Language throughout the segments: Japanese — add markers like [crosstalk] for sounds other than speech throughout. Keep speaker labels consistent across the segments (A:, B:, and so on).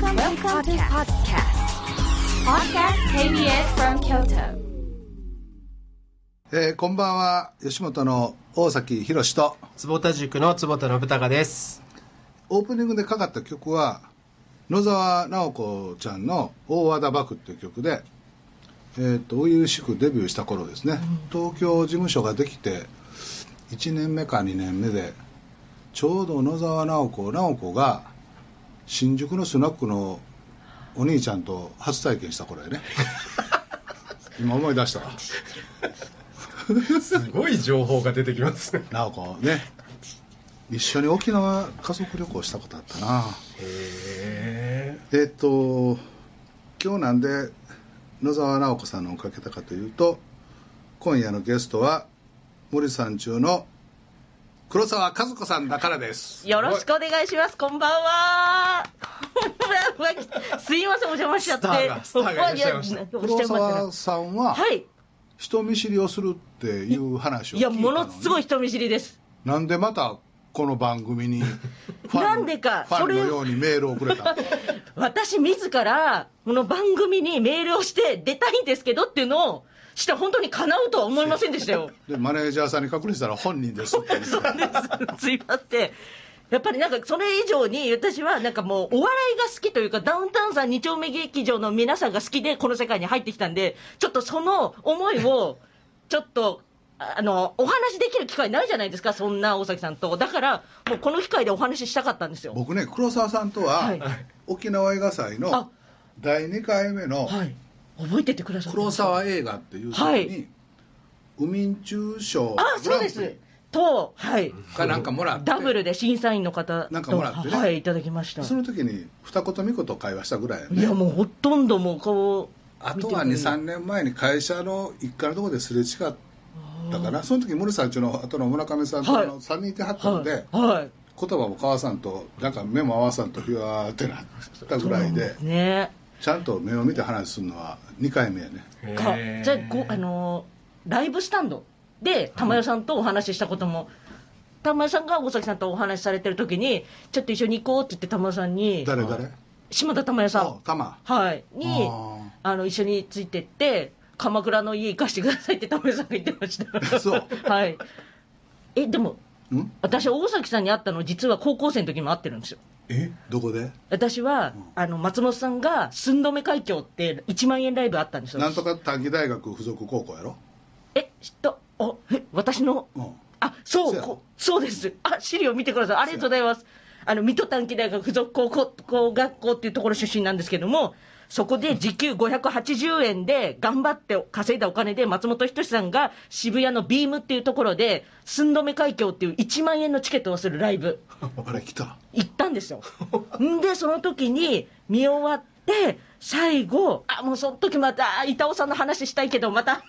A: Welcome, Welcome to podcast. Podcast KBS from Kyoto.
B: えーこんばんは。吉本の大崎宏と。
C: 坪田塾の坪田信孝です。
B: オープニングでかかった曲は野沢直子ちゃんの「大和田幕」っていう曲でえーと初々しくデビューした頃ですね、東京事務所ができて1年目か2年目でちょうど野沢直子直子が新宿のスナックのお兄ちゃんと初体験した頃やね。[laughs] 今思い出したわ。
C: すごい情報が出てきます。ね
B: 直子ね一緒に沖縄家族旅行したことあったな。
C: へ
B: えっと今日なんで野沢直子さんのをかけたかというと今夜のゲストは森さん中の黒沢和子さんだからです
D: よろしくお願いします。こんばんは。[laughs] すいません、お邪魔しちゃって。
C: スターがスターがいらっしゃいました
D: お
B: 黒沢さんは
D: はい。
B: 人見知りをするっていう話を聞い
D: いや、ものすごい人見知りです。
B: なんでまたこの番組に
D: なんでか
B: ファンのようにメールをくれた？の [laughs]
D: 私自ら、この番組にメールをして出たいんですけどっていうのをして本当に叶うとは思いませんでしたよ。[laughs]
B: でマネージャーさんに確認したら本人ですって [laughs]
D: そうです。すいません。やっぱりなんかそれ以上に私はなんかもうお笑いが好きというかダウンタウンさん2丁目劇場の皆さんが好きでこの世界に入ってきたんでちょっとその思いをちょっとあのお話できる機会ないじゃないですかそんな大崎さんとだからもうこの機会でお話ししたかったんですよ
B: 僕ね黒沢さんとは、
D: はい
B: 沖縄映画祭
D: あ
B: の第2回目の
D: はい覚えててくださってます
B: 黒沢映画っていう時に、
D: はい。
B: ウミンチュー賞
D: あそうです。とはい。
B: かなんかもらって。
D: ダブルで審査員の方と
B: なんかもらってね。
D: はいいただきました。
B: その時に二言三言会話したぐらいやね。
D: いやもうほとんどもうこう
B: あとは23年前に会社の一階のところですれ違ったかな。その時森さんちの後の村上さんとの3人いてはったので、
D: はい、はい。
B: 言葉も交わさんとなんか目も合わさんとひわーってなったぐらいで。
D: ね
B: ちゃんと目を見て話するのは2回目やね。
C: え
D: かじゃあごあのーライブスタンドで玉代さんとお話ししたことも、玉代さんが大崎さんとお話しされてる時にちょっと一緒に行こうって言って玉代さんに
B: 誰誰？
D: 島田玉代さ
B: あ
D: ん
B: 玉。
D: はい。に
B: あ
D: あの一緒についてって鎌倉の家行かしてくださいって玉代さんが言ってました。[laughs]
B: そう。
D: はい。えでも
B: ん？
D: 私大崎さんに会ったの実は高校生の時も会ってるんですよ
B: え？どこで？
D: 私は、あの松本さんが寸止め海峡って1万円ライブあったんですよ。
B: なんとか短期大学附属高校やろ？
D: え知った？あえ私の？
B: うん。
D: あそ
B: そうや。
D: うこそうです。あ資料見てください。ありがとうございます。あの水戸短期大学附属高校学校っていうところ出身なんですけどもそこで時給580円で頑張って稼いだお金で松本人志さんが渋谷のビームっていうところで寸止め海峡っていう1万円のチケットをするライブ [laughs]
B: あれ来た
D: 行ったんですよ。[laughs] んで、その時に見終わって、最後、あ、もうその時また、あ板尾さんの話したいけど、また、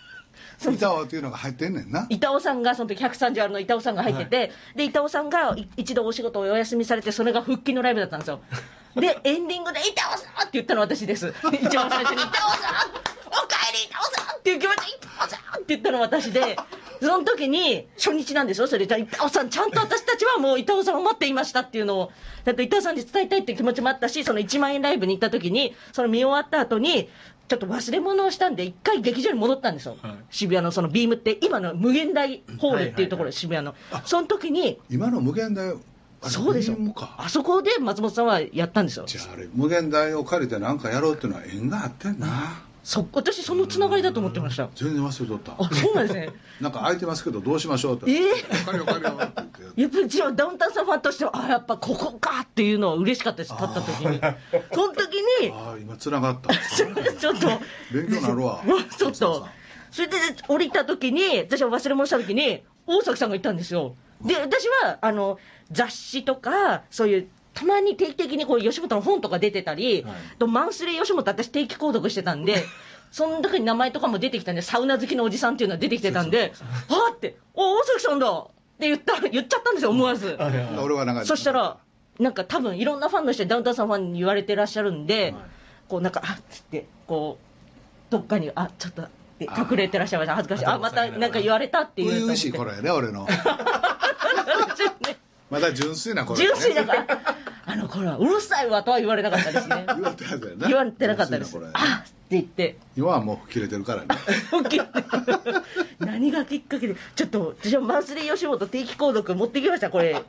B: 板尾っていうのが入ってんねんな
D: 板尾さんが、その時130あるの板尾さんが入ってて、で、板尾さんがい一度お仕事をお休みされて、それが復帰のライブだったんですよ。[laughs] で、エンディングで、板尾さんって言ったの私です。[laughs] 一番最初に、板尾さんおかえり板尾さんっていう気持ちで、板尾さんって言ったの私で、その時に、初日なんですよ、それで、板尾さん、ちゃんと私たちはもう板尾さんを待っていましたっていうのを、だって板尾さんに伝えたいっていう気持ちもあったし、その1万円ライブに行った時に、その見終わった後に、ちょっと忘れ物をしたんで、一回劇場に戻ったんですよ、
C: はい。
D: 渋谷のそのビームって、今の無限大ホールっていうところで、渋谷の。その時に、
B: 今の無限大
D: そうであそこで松本さんはやったんですよ。
B: じゃああれ無限大を借りて何かやろうっていうのは縁があってんな
D: そ私、そのつながりだと思ってました。
B: 全然忘れとった。
D: あ、そうなんですね。[laughs]
B: なんか空いてますけどどうしましょうって
D: え
B: 借りよう借りようって言って。
D: やっぱりじゃあダウンタウンさんファンとしては、あ、やっぱここかっていうのは嬉しかったです、立った時に。その時に、
B: ああ今つながった。[laughs]
D: ちょっと、
B: 勉強になるわ。[laughs]
D: ちょっと、それで降りた時に、私は忘れ物した時に、大崎さんがいたんですよ。で、私は、あの、雑誌とか、そういう、たまに定期的にこう吉本の本とか出てたり、
C: はい。
D: とマンスリー吉本、私定期購読してたんで、その時に名前とかも出てきたんで、サウナ好きのおじさんっていうのは出てきてたんで、はあって、お大崎さんだって言った言っちゃったんですよ、思わず。
B: 俺はなんか
D: そしたら、なんか多分いろんなファンの人にダウンタウンさんファンに言われてらっしゃるんで、こうなんか、あっつって、こう、どっかに、あちょっと、隠れてらっしゃいました、恥ずかしい、あまたなんか言われたっていう
B: 初々しい頃やね俺の。[laughs] まだ純粋な頃やね。
D: 純粋だから、あの頃はうるさいわとは言われなかったですね。[laughs]
B: 言われてなかったよな。
D: 言われてなかったです。
B: これ。
D: あっって言って。
B: 今はもう吹っ切れてるからね。
D: 何がきっかけでちょっと私はマンスリー吉本定期購読持ってきましたこれ。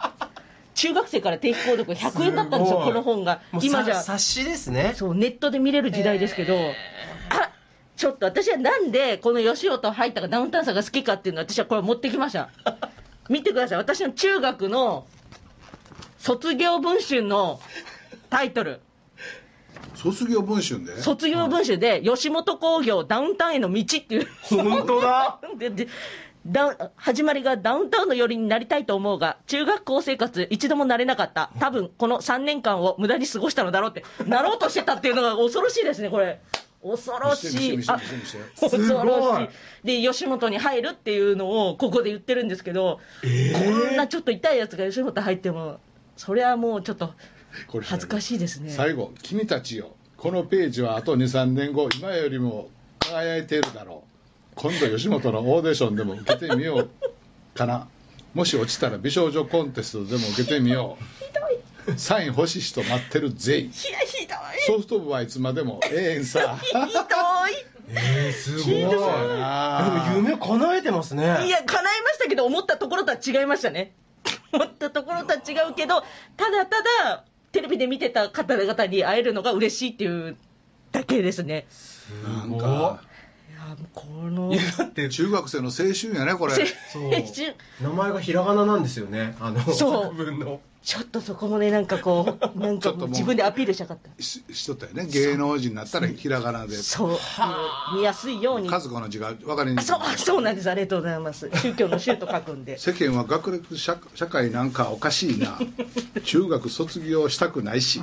D: 中学生から定期購読100円だったんですよこの本が。今じゃ
C: さ冊子ですね。
D: そうネットで見れる時代ですけど、あちょっと私はなんでこの吉本入ったかダウンタウンさんが好きかっていうのを私はこれ持ってきました。見てください。私の中学の卒業文春のタイトル。
B: 卒業文春で？
D: 卒業文集で吉本興業ダウンタウンへの道っていう。
C: 本当だ。[laughs]
D: ででダウン始まりがダウンタウンの寄りになりたいと思うが中学校生活一度もなれなかった。多分この3年間を無駄に過ごしたのだろうって。なろうとしてたっていうのが恐ろしいですねこれ。恐ろしい。あ恐
C: すごい。
D: ろしい。で吉本に入るっていうのをここで言ってるんですけど、こんなちょっと痛いやつが吉本入ってもそれはもうちょっと
B: これ
D: 恥ずかしいですね。
B: 最後「君たちよ。このページはあと23年後。今よりも輝いているだろう。今度吉本のオーディションでも受けてみようかな。もし落ちたら美少女コンテストでも受けてみよう。サイン欲しい人待ってるぜい。
D: いやひどい。
B: ソフト部はいつまでもええんさ。
D: ひどい。
C: えー、すごい。
D: ひどい。
C: でも夢叶えてますね。
D: いや、叶いましたけど、思ったところとは違いましたね。思ったところとは違うけど、ただただ、テレビで見てた方々に会えるのが嬉しいっていうだけですね。
B: なんか
D: いや、この
C: い、やだって
B: 中学生の青春やねこれ。
D: 青
C: そう。
D: 春
C: 名前がひらがななんですよね。あの作文の
D: ちょっとそこもね、なんかこう、[laughs] なんか自分でアピールしたかった。
B: ししとったよね芸能人になったらひらがなで
D: そう、見やすいように。
B: 和子の字が分かりにくい
D: あそう、あそうなんです。ありがとうございます。宗教の宗と書くんで。
B: 世間は学歴社社会なんかおかしいな [laughs] 中学卒業したくないし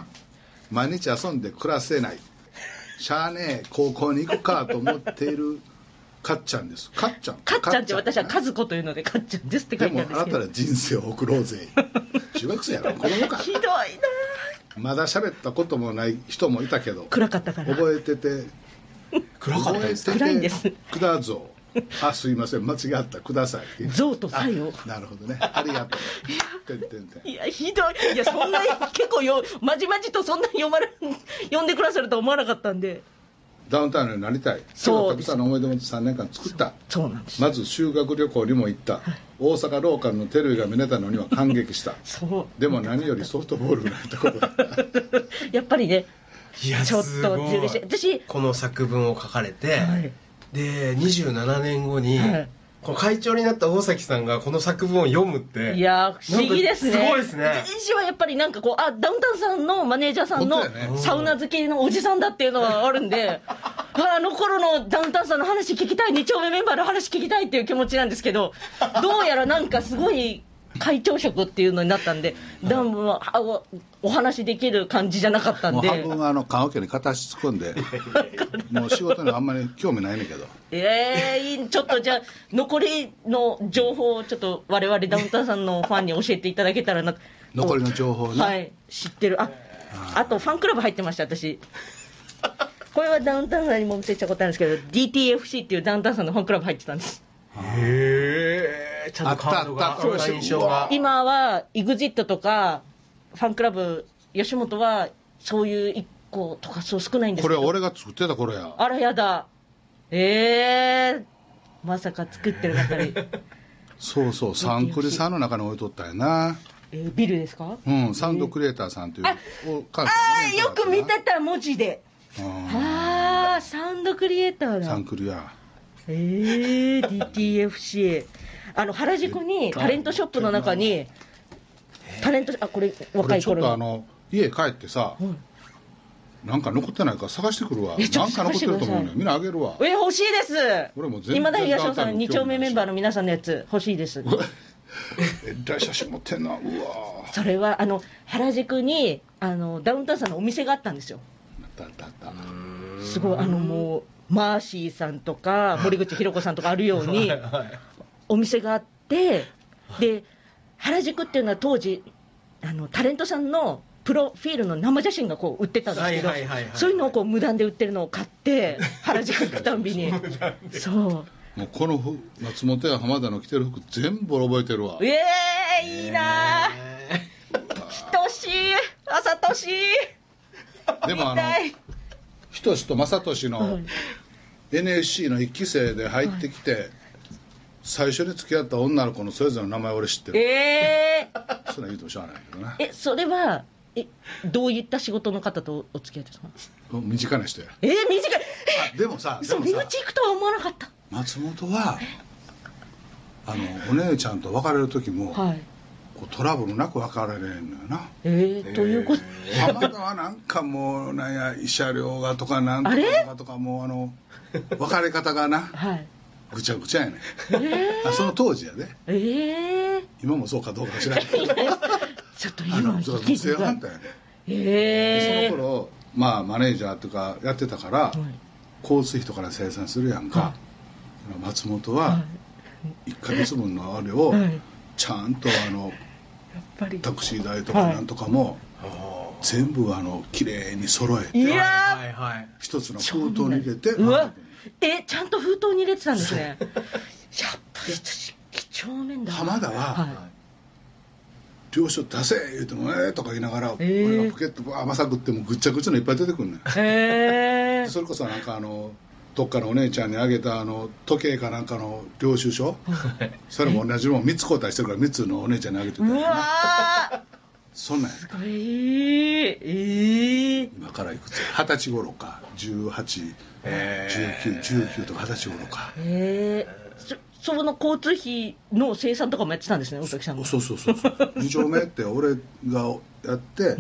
B: 毎日遊んで暮らせないしゃあねえ高校に行くかと思っているかっちゃんです。かっちゃん。
D: かっちゃんって私は
B: か
D: 和子というので、かっちゃんですって書
B: で
D: いてあるんですけど。
B: もあなたら人生を送ろうぜ。[laughs] 中学生やろ子供か。
D: ひどいな。
B: まだ喋ったこともない人もいたけど
D: 暗かったから。
B: 覚えてて
C: 暗かったです
B: 覚えてて
D: 暗いんです。
B: くだぞ。あすいません。間違った。ください。[laughs]
D: 象とサイを。
B: あなるほどね。ありがとう。てんてんてん。
D: いや、ひどい。いや、そんなに結構よ、まじまじとそんなに読まれ、読んでくださるとは思わなかったんで。
B: ダウンタウンになりたい。
D: そう
B: たくさんの思い出も3年間作った。
D: そうなんです。
B: まず修学旅行にも行った。大阪ローカルのテレビが見れたのには感激した。[laughs]
D: そう。
B: でも何よりソフトボールがやったことだった。[laughs]
D: やっぱりね、
C: いや
D: ちょっと
C: すごい。
D: 重視私
C: この作文を書かれて、
D: はい。
C: で27年後に、
D: はい
C: この会長になった大崎さんがこの作文を読むって
D: いやー、不思議ですね。
C: すごいですね
D: 私はやっぱりなんかこう、あ、ダウンタウンさんのマネージャーさんのサウナ好きのおじさんだっていうのはあるんで、[laughs] ああの頃のダウンタウンさんの話聞きたい、2丁目メンバーの話聞きたいっていう気持ちなんですけど、どうやらなんかすごい会長職っていうのになったんで、だもうあおお話できる感じじゃなかったん
B: もう
D: で。
B: 半分あの棺桶に片足突っ込んで [laughs] もう仕事にはあんまり興味ないねんけど
D: ええいいちょっとじゃあ、残りの情報をちょっと我々ダウンタウンさんのファンに教えていただけたらな
B: 残りの情報ね、
D: はい、知ってる。あ、あとファンクラブ入ってました、私。これはダウンタウンさんにも見せたことあるんですけど、DTFC っていうダウンタウンさんのファンクラブ入ってたんです。
C: へえちゃんとカードが
B: あったあった。
C: そう印象が。
D: 今は EXIT とか、ファンクラブ、吉本はそういう1個とかそう少ないんですけど。
B: これ俺が作ってた頃や。
D: あらやだ。ええまさか作ってる中に。
B: そうそう [laughs] サンクリさんの中に置いとったんやな。
D: えービルですか？
B: うんサウンドクリエイターさんという
D: あ
B: お関
D: ああ、よく見てた、文字で。
B: うん。
D: ああ、サウンドクリエイターだ。
B: サンクリや
D: えー、DTFC あの原宿にタレントショップの中にタレントあこれ若
B: 俺ちょっ
D: い頃の
B: とあの家帰ってさ、
D: うん。
B: なんか残ってないから探してくるわ。なんか残ってると思うねみんなあげるわ。
D: え欲しいです。
B: 俺も全然
D: 今田東野さん
B: ダウンタウンに
D: 2丁目メンバーの皆さんのやつ欲しいです。[laughs]
B: えらい写真持ってんな。うわ
D: それはあの原宿にあのダウンタウンさんのお店があったんですよ。
B: あったあったあった。
D: すごいあのもうマーシーさんとか森口博子さんとかあるように
C: はいはい
D: お店があってで原宿っていうのは当時あのタレントさんのプロフィールの生写真がこう売ってたんですけどそういうのをこう無断で売ってるのを買って [laughs] 原宿行くたんびに。そう。
B: もうこの服松本や浜田の着てる服全部覚えてるわ。
D: ええいいなあ等しい。朝年
B: でもあの仁と正俊
D: は
B: の
D: い
B: NSC の1期生で入ってきて、最初に付き合った女の子のそれぞれの名前俺知ってる。
D: え
B: そんなん言うてもしゃあないけどな。
D: ー、えそれはえどういった仕事の方とお付き合いですか
B: 身近な人や。
D: えー、短い。
B: あでもさでもさ
D: 内行くとは思わなかった。
B: 松本はあのお姉ちゃんと別れる時も、
D: はい
B: トラブルなく別れれんのよな。
D: えー、ということ。
B: 浜田はなんかもうなんや慰謝料がとかなんとかとかとかもうあの別れ方がな
D: はい。
B: ぐちゃぐちゃやねん。
D: え
B: あその当時やで。
D: ー、えー、
B: 今もそうかどうかは知らんけど。[laughs]
D: ちょっと
B: あ
D: 今
B: のそう
D: 聞いて
B: 正反対やねん。
D: え
B: で
D: ー、
B: その頃まあマネージャーとかやってたから、
D: はい。
B: 交通費とかで生産するやんか、
D: は
B: 松本は1ヶ月分のあれをちゃんとあの
D: ぱり。
B: タクシー代とか
D: はい。
B: なんとかも全部あの綺麗に揃えて。
D: いやー、
C: はいはい
B: 一つの封筒に入れて
D: うわ。えちゃんと封筒に入れてたんですね。やっぱり私几帳面だな。
B: 浜田は
D: は
B: 領収出せ！言うてもええとか言いながら、
D: えー。
B: 俺がポケットバーまさぐってもぐっちゃぐちゃのいっぱい出てくる
D: へえ
B: それこそなんかあのどっかのお姉ちゃんにあげたあの時計かなんかの領収書？それも同じもん3つ交代してるから3つのお姉ちゃんにあげてた。
D: う
B: よな
D: わー。
B: そんなんや。
D: すごい。えー、
B: 今からいくつ？二十歳頃か。181919
C: へー。
B: 19とか二十歳頃か。
D: えー、そその交通費の生産とかもやってたんですね大崎さんが。
B: そうそうそうそう。二丁目って俺がやって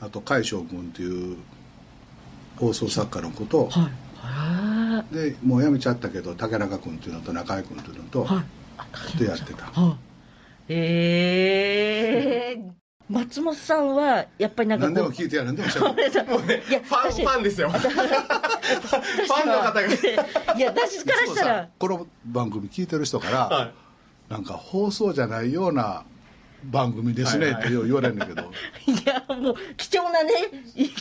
B: あと海将君っていう放送作家の子と
D: はい。は
B: でもう辞めちゃったけど竹中君っていうのと中井君っていうのと
D: いはい。あ
B: でやってた。
D: はい。えー、松本さんはやっぱりなんか
B: 何でも聞いてやるんでもしゃべる
D: ごめんなさい。いや
C: ファンファンですよ。[laughs] ファンの方が。[laughs]
D: いや私からしたら。
B: この番組聞いてる人から、
C: はい。
B: なんか放送じゃないような番組ですね
C: はいはい。
B: ってよう言われるんだけど、[laughs]
D: いやもう貴重なね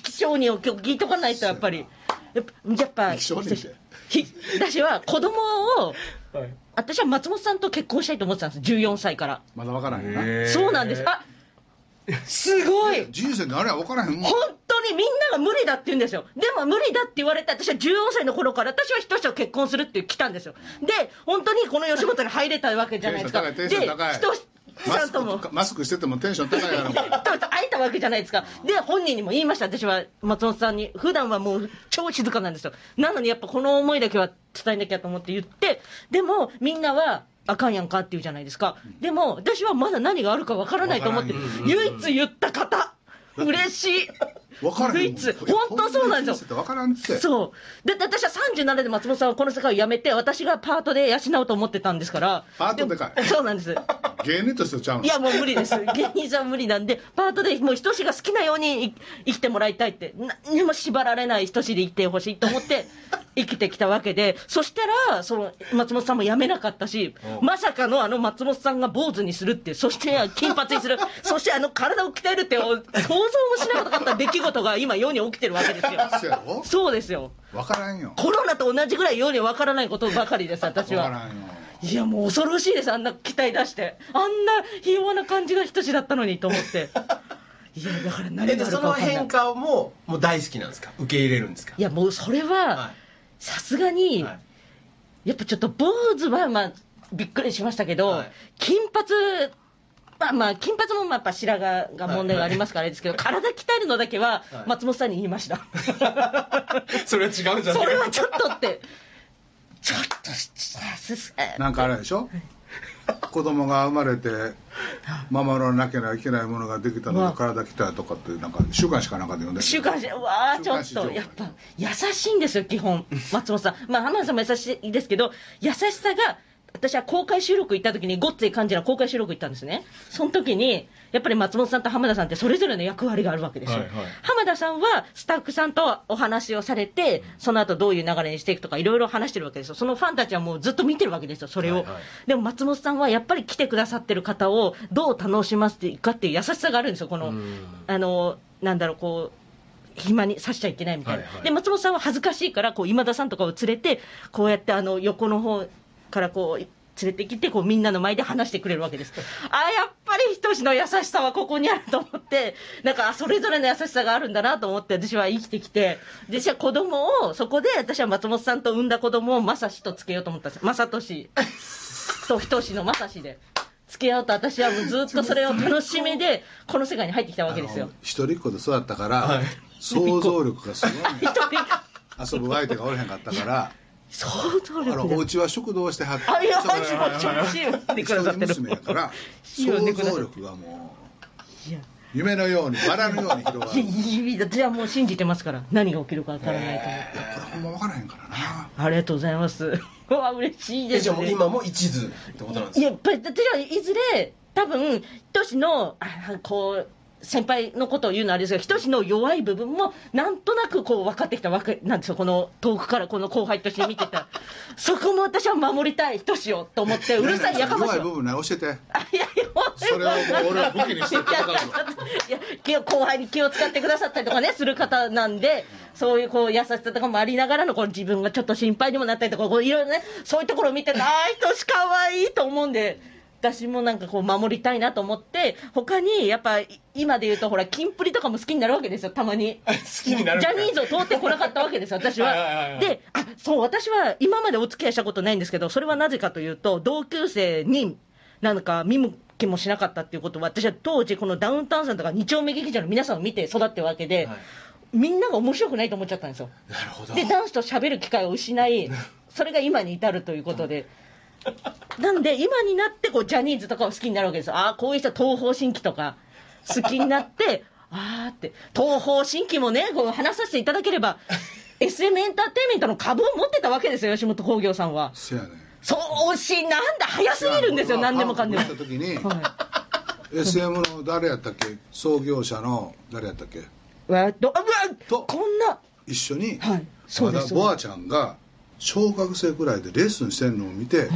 D: 貴重にを今日聞いとかないとやっぱりやっぱ私は子供を
C: はい。
D: 私は松本さんと結婚したいと思ってたんです。14歳から。
B: まだ分からへん
D: そうなんです。あすごい。
B: 人生であれは分からへんもん。
D: 本当にみんなが無理だって言うんですよ。でも無理だって言われて、私は14歳の頃から、私は人と結婚するって来たんですよ。で、本当にこの吉本に入れたわけじゃないですか。
B: テ
D: で、
B: ンマスクマスクしててもテンション高いやろ
D: 会えたわけじゃないですか。で、本人にも言いました、私は松本さんに。普段はもう超静かなんですよ。なのにやっぱこの思いだけは伝えなきゃと思って言って、でもみんなは、あかんやんかって言うじゃないですか。でも、私はまだ何があるかわからないと思って唯一言った方。嬉しい。
B: 分から
D: 唯一。本当そうなんですよ。
B: 分からんって
D: そう。だって私は37で松本さんはこの世界を辞めて、私がパートで養おうと思ってたんですから。
B: パートでかい
D: もそうなんです。
B: 芸人としてちゃうの
D: いやもう無理です。[laughs] 芸人さんは無理なんで、パートでもう人志が好きなようにい生きてもらいたいって、何にも縛られない人志で生きてほしいと思って [laughs] 生きてきたわけで、そしたら、その松本さんも辞めなかったし、まさかのあの松本さんが坊主にするって、そして金髪にする、[laughs] そしてあの体を鍛えるって、想像もしなかった出来事が今世に起きてるわけですよ。[laughs]
B: そうやろ？
D: そうですよ。
B: 分からんよ
D: コロナと同じぐらい世に分からないことばかりです、私は。
B: 分からんよ
D: いや、もう恐ろしいです、あんな期待出して。あんなひ弱な感じの人志だったのにと思って。[laughs] いや、だから何
C: えでその変。化ももう大好きなんですか？受け入れるんですか？
D: いや、もうそれは
C: は、
D: さすがに、
C: はい
D: やっぱちょっと坊主は、まあ、びっくりしましたけど、
C: はい
D: 金髪、まあまあ、金髪もまあやっぱ白髪が問題がありますからあれですけど、体鍛えるのだけは
C: はい。
D: 松本さんに言いました。[laughs]
C: それは違うんじゃない
D: それはちょっとって、ちょっとし、す。
B: なんかあれでしょ？子供が生まれて守らなきゃいけないものができたので体鍛えとかってなんか週刊誌かなんかで読んで
D: 週刊誌、うわー、ちょっと、やっぱ、優しいんですよ、基本、松本さん。まあ、浜田さんも優しいですけど、優しさが、私は公開収録行った時に、ごっつい感じの公開収録行ったんですね。その時に、やっぱり松本さんと浜田さんってそれぞれの役割があるわけですよ。
C: はいはい
D: 浜田さんはスタッフさんとお話をされて、その後どういう流れにしていくとか、いろいろ話してるわけですよ。そのファンたちはもうずっと見てるわけですよ、それを。
C: はいはい
D: でも松本さんはやっぱり来てくださってる方をどう楽しませていくかっていう優しさがあるんですよ、この、
C: うん
D: あの、なんだろう、こう、暇にさしちゃいけないみたいな。
C: はいはい
D: で、松本さんは恥ずかしいから、こう、今田さんとかを連れて、こうやってあの、横の方からこう、連れてきて、こう、みんなの前で話してくれるわけです。あ、やっぱり人仁の優しさはここにあると思って、なんか、あそれぞれの優しさがあるんだなと思って、私は生きてきて、で、私は子供を、そこで私は松本さんと産んだ子供を正志とつけようと思ったんです。正俊と仁志の正志で。付き合うと私はもうずっとそれを楽しみで、この世界に入ってきたわけですよ。
B: 一人っ子で育ったから、
C: はい
B: 想像力がすごい [laughs] ね遊ぶ相手がおれへんかったから
D: 想像
B: あ
D: 力で
B: のお家は食堂してはって
D: あ、いや、い、もちろん、シーンでくださってる。
B: 娘やから力がもう
D: いや
B: 夢のようにバラのように広がるいや
D: じゃあもう信じてますから、何が起きるかわからないと思って。
B: これほんま分からへんからな
D: ありがとうございます。うわ、嬉しいです、ね。
C: えじゃあもう今も一途ってことなんですか？
D: いや、やっぱり、いずれ、多分、トシの、あこう、先輩のことを言うのはあれですが、ひとしの弱い部分も、なんとなくこう分かってきたわけなんですよ、この遠くからこの後輩として見てた。[laughs] そこも私は守りたい、ひとしをと思って、うるさいやかましいわ。
B: 弱い部分ね教えて
D: あいやいや、
B: それをもう俺は武器にして戦うぞ
D: い後輩に気を使ってくださったりとかね、する方なんで、そういうこう優しさとかもありながらの、こう自分がちょっと心配にもなったりとか、こういろいろね、そういうところを見て、ああ、人しかわいいと思うんで。私もなんかこう守りたいなと思って、他にやっぱ今で言うと、ほら、キンプリとかも好きになるわけですよ、たまに。
C: 好きになる
D: ジャニーズを通ってこなかったわけですよ、私は。で、あ、そう、私は今までお付き合いしたことないんですけど、それはなぜかというと、同級生に、なんか見向きもしなかったっていうことは、私は当時、このダウンタウンさんとか二丁目劇場の皆さんを見て育ってるわけで、
C: はい
D: みんなが面白くないと思っちゃったんですよ。
C: なるほど
D: で、ダンスと喋る機会を失い、それが今に至るということで。なんで、今になってこうジャニーズとかを好きになるわけですよ。ああ、こういう人、東方神起とか好きになって、[laughs] ああって、東方神起もね、こう話させていただければ、[laughs] SM エンターテインメントの株を持ってたわけですよ、吉本興業さんは。
B: せやねん。
D: そうし、なんだ、早すぎるんですよ、何でもかんでも。
B: SM の誰やったっけ？創業者の誰やったっけ？
D: わ、ど、うわ、
B: と
D: こんな、
B: 一緒に、
D: はい
B: まだボアちゃんが小学生くらいでレッスンしてんのを見て、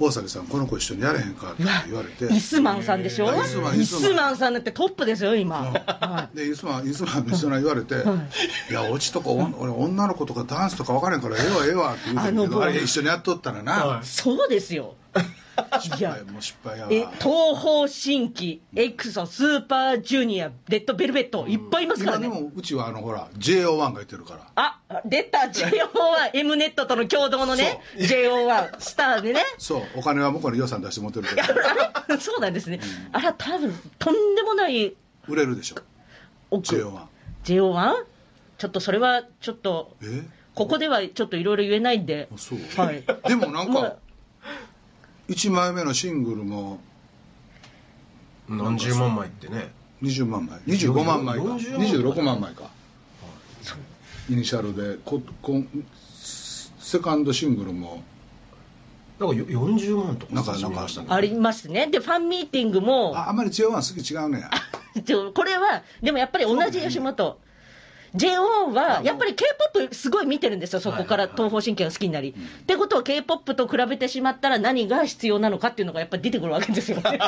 B: 大崎さんこの子一緒にやれへんかって言われて。
D: イスマンさんでしょ？
B: あイスマン。
D: イスマンさんだってトップですよ、今。はい。
B: でイスマンイスマンの人が言われて、
D: はい。
B: い、やオチとか俺女の子とかダンスとか分からへんからええわええわって言うて
D: あの
B: どあれ一緒にやっとったらな、
C: はい
D: そうですよ。いや。
B: もう失敗や
D: 東方神起、エクソ、スーパージュニア、レッドベルベット、いっぱいいますからね。
B: 今でもうちはあのほら JO1 がいてるから。
D: あ、出た、JO1、M ネットとの共同のね、JO1、スターでね。
B: そう。お金は向こうに予算出して持ってるけど。
D: あれ [laughs] そうなんですね。あら、多分とんでもない
B: 売れるでしょ。
D: 奥。
B: JO1
D: JO1? ちょっとそれは、ちょっと、
B: え？
D: ここではちょっといろいろ言えないんで。
B: あ。そう、
D: はい。
B: でもなん
D: まあ。
B: か1枚目のシングルも
C: 何十万枚ってね。
B: 20万枚。25万枚か。
C: 40万枚。
B: 26万枚か。イニシャルでここセカンドシングルも。
C: なんかよ40万とか
B: なんか
C: 始めましたね。
D: ありますね。で、ファンミーティングも、
B: ああんまり JO1 好き違うねや。
D: これは、でもやっぱり同じ吉本。JO は、やっぱり K-POP すごい見てるんですよ、そこから東方神起が好きになり。ってことは K-POP と比べてしまったら何が必要なのかっていうのがやっぱり出てくるわけですよ。[laughs] それは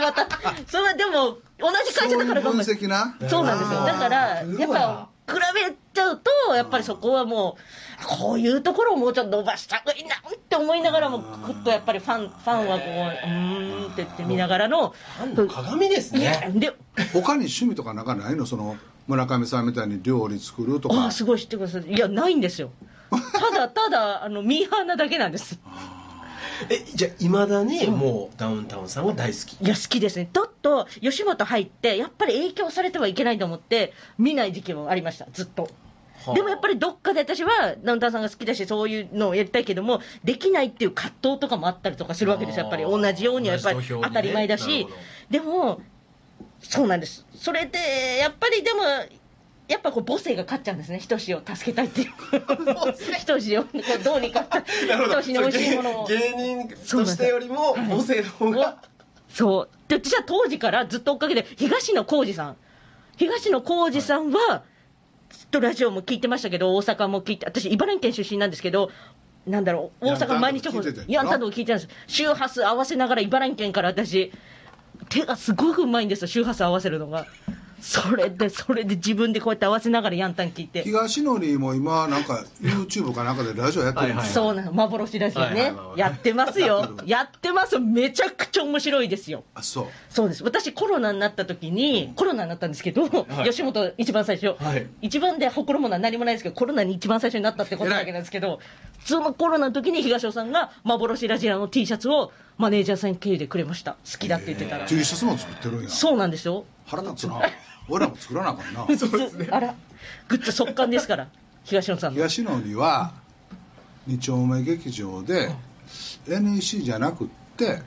D: また、それはでも、同じ会社だから
B: そういう分
D: 頑張る。
B: 析な。
D: そうなんですよ。だから、やっぱ、比べちゃうと、やっぱりそこはもう、こういうところをもうちょっと伸ばしたくいなって思いながらも、ぐっとやっぱりファン、ファンはこう、うーんって言って見ながらの
C: 鏡ですね
D: で、
B: 他に趣味とかなんかないの？その村上さんみたいに料理作るとか
D: ああ、すごい知ってください。いや、ないんですよ。ただただ、あの、ミーハーなだけなんです。
C: えじゃあいまだにもうダウンタウンさんが大好き？
D: いや、好きですね。ちょっと、吉本入って、やっぱり影響されてはいけないと思って、見ない時期もありました、ずっと。
C: はあ
D: でもやっぱりどっかで私はダウンタウンさんが好きだし、そういうのをやりたいけども、できないっていう葛藤とかもあったりとかするわけですよ、やっぱり同じようにはやっぱり当たり前だし
C: なるほど、
D: でも、そうなんです、それでやっぱりでも、やっぱこう母性が勝っちゃうんですね、ひとしを助けたいっていう、ひとしをこうどうにか、ひとしの美味しいものを。
C: 芸人としてよりも
D: はい。
C: 母性の方が。
D: そう。で、私は当時からずっと追っかけて、東野幸治さん。東野幸治さんは、ずっとラジオも聞いてましたけど、大阪も聞いて、私、茨城県出身なんですけど、なんだろう、大阪毎日
B: ヤンタンとか聞いてたよ
D: ヤンタンとか聞いてたんです。周波数合わせながら茨城県から私、手がすごくうまいんですよ、周波数合わせるのが。それでそれで自分でこうやって合わせながらヤンタン聞いて。
B: 東野にも今なんか YouTube かなんかでラジオやってるんですよ、
D: そうなの幻ラジオね、やってますよ。やってますめちゃくちゃ面白いですよ。
B: あそう。
D: そうです。私コロナになった時にコロナになったんですけど、
C: はい。
D: 吉本一番最初、
C: はい。
D: 一番で誇るものは何もないですけどコロナに一番最初になったってことだけなんですけどそのコロナの時に東尾さんが幻ラジオの T シャツをマネージャーさん経由でくれました。好きだって言ってたら、
B: T シャツも作ってるんや。
D: そうなんですよ
B: 腹立つな。俺らも作らなあかんな。[laughs]
C: そうですね。
D: あら。グッズ速乾ですから。[laughs] 東野さんの。
B: 東野には二丁目劇場で NEC じゃなくって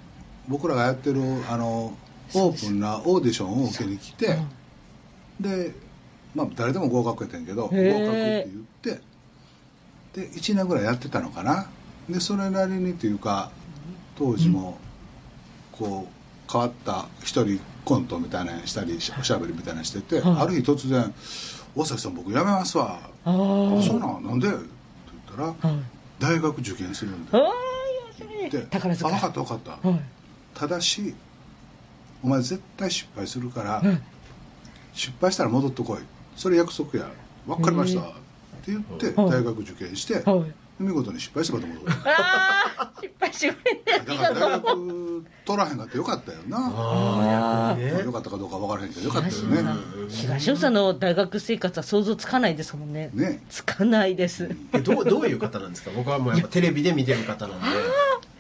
B: 僕らがやってるあのオープンなオーディションを受けに来て、で、まあ、誰でも合格やったんやけど合格
D: へ
B: って
D: ー
B: 言ってで1年ぐらいやってたのかな。でそれなりにというか当時もこう変わった一人コントみたいなのしたりおしゃべりみたいなのしてて、
D: はい。
B: ある日突然「大崎さん僕辞めますわ」
D: あ
B: そうなんなんで?」って言ったら
D: はい「
B: 大学受験するん
D: あ
B: だ」
D: ー
B: って分かった分かった」
D: はい
B: ただしお前絶対失敗するから、
D: うん
B: 失敗したら戻ってこい。それ約束や。分かりました、
D: へ
B: って言って
D: はい。
B: 大学受験して、
D: はい
B: 見事に失敗してまた戻る。
D: あー失敗してくれて
B: だから大学取らへんかってよかったよな、
C: あ
B: よかったかどうか分からへんけどよかったよね。
D: ん東尾さんの大学生活は想像つかないですもんね。
B: ね。
D: つかないです。
C: えどうどういう方なんですか？僕はもうやっぱテレビで見てる方なんで。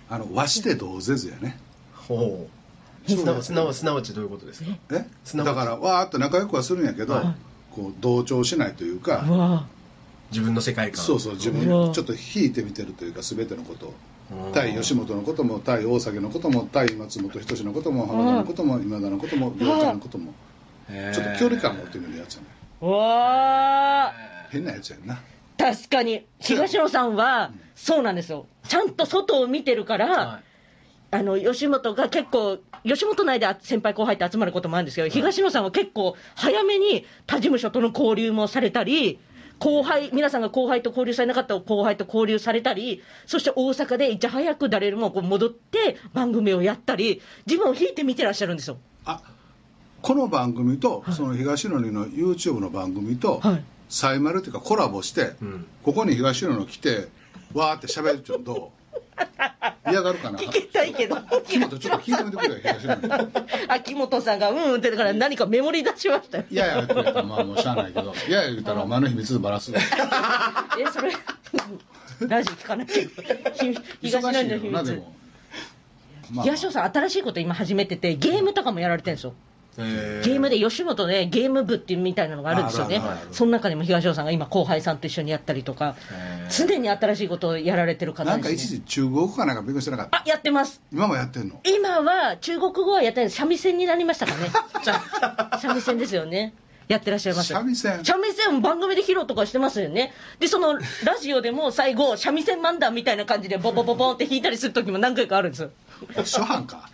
B: あの和して同ぜずやね。
C: ほう。すなすなわすなわちどういうことですか？
B: え？
C: すなわち
B: だからわーっと仲良くはするんやけど、
D: はい。
B: こう同調しないというか、
C: 自分の世界観。
B: そうそう自分ちょっと引いてみてるというか全てのことを。
C: うん。
B: 対吉本のことも対大崎のことも対松本人志のことも浜田のことも今田のことも両ちゃんのこともちょっと距離感持ってるやつやね。
D: うわー。
B: 変なやつやんな。
D: 確かに。東野さんはそうなんですよ。ちゃんと外を見てるから、
C: はい。
D: あの吉本が結構吉本内で先輩後輩って集まることもあるんですけど、東野さんは結構早めに他事務所との交流もされたり後輩皆さんが後輩と交流されなかった後輩と交流されたりそして大阪でいち早く誰よりもこう戻って番組をやったり自分を引いて見てらっしゃるんですよ。
B: あこの番組とその東野の YouTube の番組と
D: はい。
B: サイマルっていうかコラボして
C: うん。
B: ここに東野の来てわーって喋るっちゅうのどう？嫌がるかな。
D: 聞きたいけど。
B: 木本ちょっと聞いてみてくれよ東野に
D: 秋元さんがうんうんってだから何かメモリ出しましたよ。
B: いやいや言ってまあもうしゃあないけど。いや言ったらお前の秘密ばらす
D: えそれラジオ聞かなきゃ。ひ東野の秘密。東野さん新しいこと今始めててゲームとかもやられてるんですよ。
C: へ
D: ゲームで吉本でゲーム部っていうみたいなのがあるんですよね。その中でも東野さんが今後輩さんと一緒にやったりとか常に新しいことをやられてる方
B: なんか一時中国語かなんか勉強してなかった？
D: あやってます。
B: 今もやってんの？
D: 今は中国語はやってない。三味線になりましたかね。[laughs] 三味線ですよね。やってらっしゃいます。
B: 三味線。
D: 三味線を番組で披露とかしてますよね。でそのラジオでも最後三味線漫談みたいな感じでボボボボンって弾いたりする時も何回かあるんですよ。
B: 初版か？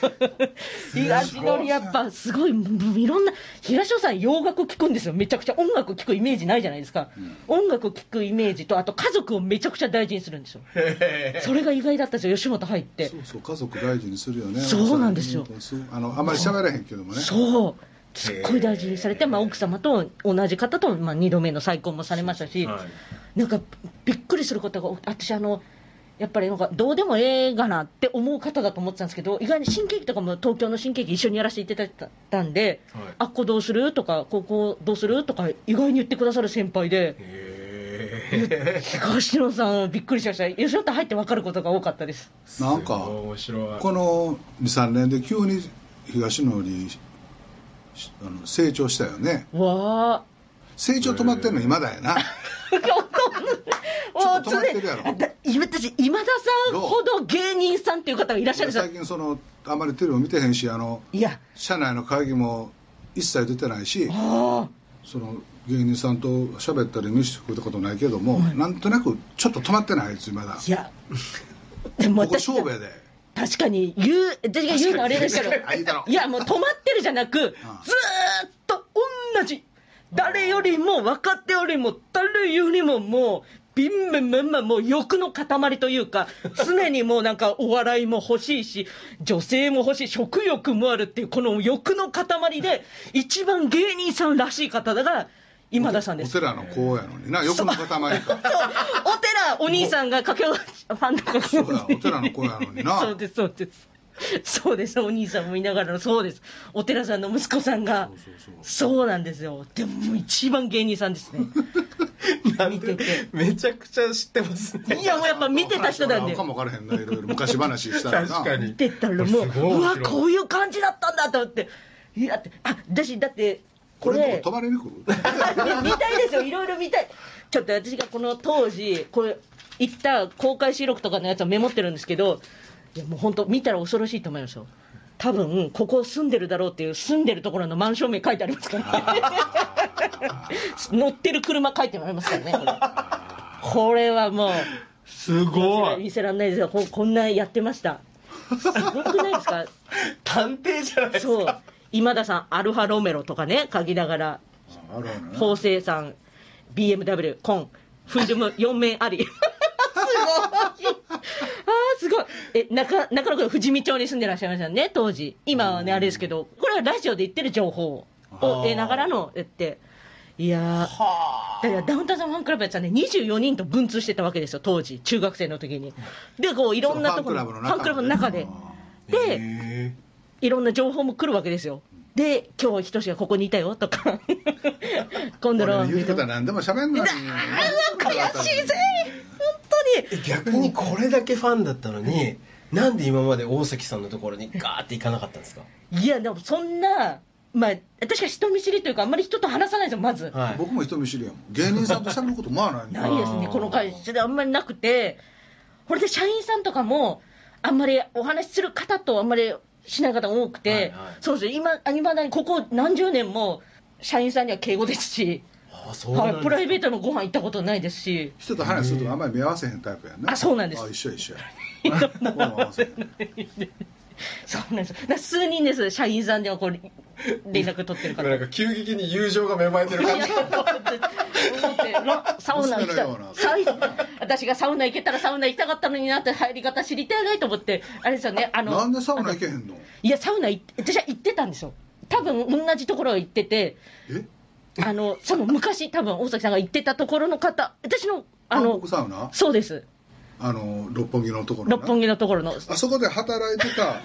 B: [laughs]
D: 東野やっぱすごいいろんな東野さん洋楽聴くんですよ。めちゃくちゃ音楽聴くイメージないじゃないですか、音楽聴くイメージとあと家族をめちゃくちゃ大事にするんですよ。
C: へ
D: それが意外だったんですよ吉本入って。
B: そうそう家族大事にするよね。
D: そうなんですよ。
B: あのあんまり喋らへんけどもね。
D: そう。すっごい大事にされて、まあ、奥様と同じ方と、まあ、2度目の再婚もされましたし、
C: ーはい。
D: なんかびっくりすることが私あのやっぱりなんかどうでもええがなって思う方だと思ってたんですけど意外に新喜劇とかも東京の新喜劇一緒にやらせていただいたんで、
C: はい。
D: あっこどうするとかここどうするとか意外に言ってくださる先輩で
C: へ
D: 東野さんびっくりしました。吉本入って分かることが多かったです。
C: ー
B: なんかこの23年で急に東野にしあの成長したよね。
D: わあ
B: 成長止まってんの今だよな。
D: も [laughs] う
B: ちょっと止まってるやろ。
D: 常に私今田さんほど芸人さんっていう方がいらっしゃる
B: 最
D: よ。
B: 近そのあんまりテレビ見てへんしあの
D: いや。
B: 社内の会議も一切出てないし
D: あ
B: その芸人さんと喋ったり飯食ったことないけども、なんとなくちょっと止まってないあいつまだ。
D: あいや。でも
B: ここ
D: 私
B: 勝負やで。
D: 確かに言う私が言うのあれですけど。
B: あい
D: やもう止まってるじゃなくずーっと同じ誰よりも若手よりも誰よりももうビンビンビンビンもう欲の塊というか、[laughs] 常にもうなんかお笑いも欲しいし、女性も欲しい、食欲もあるっていう、この欲の塊で、一番芸人さんらしい方が、今田さんです。
B: お寺の子やのにな。欲の塊か。
D: お寺、お兄さんがかけファンとか
B: そうやお寺の子やのにな。
D: そうです、そうです。[laughs] そうです、お兄さんもいながらの、そうです。お寺さんの息子さんが、
B: そうそう
D: そうなんですよ。でも一番芸人さんですね。[laughs]
C: なん
D: 見てて
C: でめちゃくちゃ知ってますね
D: いや、もうやっぱ見てた人なんで
B: か。も分からへんないろいろ昔話したらな
C: 確かに
D: 見てたらもう、
C: う
D: わ、こういう感じだったんだと思って。いや、ってあ、だし、だって、こ
B: これ
D: れ、
B: 泊まりに来る
D: 見たいですよ、いろいろ見たい。ちょっと私がこの当時、これ、行った公開収録とかのやつはメモってるんですけど、いやもう本当、見たら恐ろしいと思いますよ。多分、ここ住んでるだろうっていう、住んでるところのマンション名書いてありますからね。[laughs] 乗ってる車書いてありますからね、これ。これはもう、
C: すごい
D: 見せられないですよ。ここんなやってました。すごくないですか？
C: 探偵じゃないです
D: そう
C: か。
D: 今田さん、アルファロメロとかね、書きながら、法政さん、BMW、コン、フィルム4面あり。すごい。[laughs] あーすごい。え、中、中野区の富士見町に住んでらっしゃいましたね、当時。今はね、あれですけど、これはラジオで言ってる情報を得ながらの、言って。いやー、だからダウンタウンさんファンクラブやつはね、24人と文通してたわけですよ、当時、中学生の時に。で、こう、いろんなところ、ファンクラブの中で。で、
C: へ
D: いろんな情報も来るわけですよ。で、今日、ひとしがここにいたよとか、[laughs] 今度の。
B: 俺言うことは何でも喋んのに [laughs]
D: あー悔しいぜ本当に。
C: ー逆にこれだけファンだったのに、なんで今まで大関さんのところにガーって行かなかったんですか？
D: いやでもそんなまあ私は人見知りというかあんまり人と話さないんですよまず、
C: はい。
B: 僕も人見知りやもん。芸人さんと喋ることまあないね [laughs]
D: ないですね。この会社であんまりなくて。これで社員さんとかもあんまりお話しする方とあんまりしない方が多くて、
C: はいはい。
D: そうですよ。今今だにここ何十年も社員さんには敬語ですし、
C: あそう
D: はい、プライベートのご飯行ったことないですし。
B: 人と話するとあんまり目合わせへんタイプやね
D: あそうなんです。
B: あ一緒一緒や。[laughs]
D: そうなんです。数人です。社員さんではこう連絡取ってる方
C: なんか急激に友情が芽生えてる感じ [laughs]
D: サウナ行きたい私がサウナ行けたらサウナ行きたかったのになって入り方知りたいなと思ってあれですよね。あの
B: なんでサウナ行けへんの
D: いやサウナ行って私は行ってたんですよ。多分同じところ行ってて。
B: え？
D: あのその昔多分大崎さんが行ってたところの方私のあ
B: 韓
D: の
B: 国サウナ？
D: そうです。
B: あの六本木のところな？
D: 六本木のところの。
B: あそこで働いてた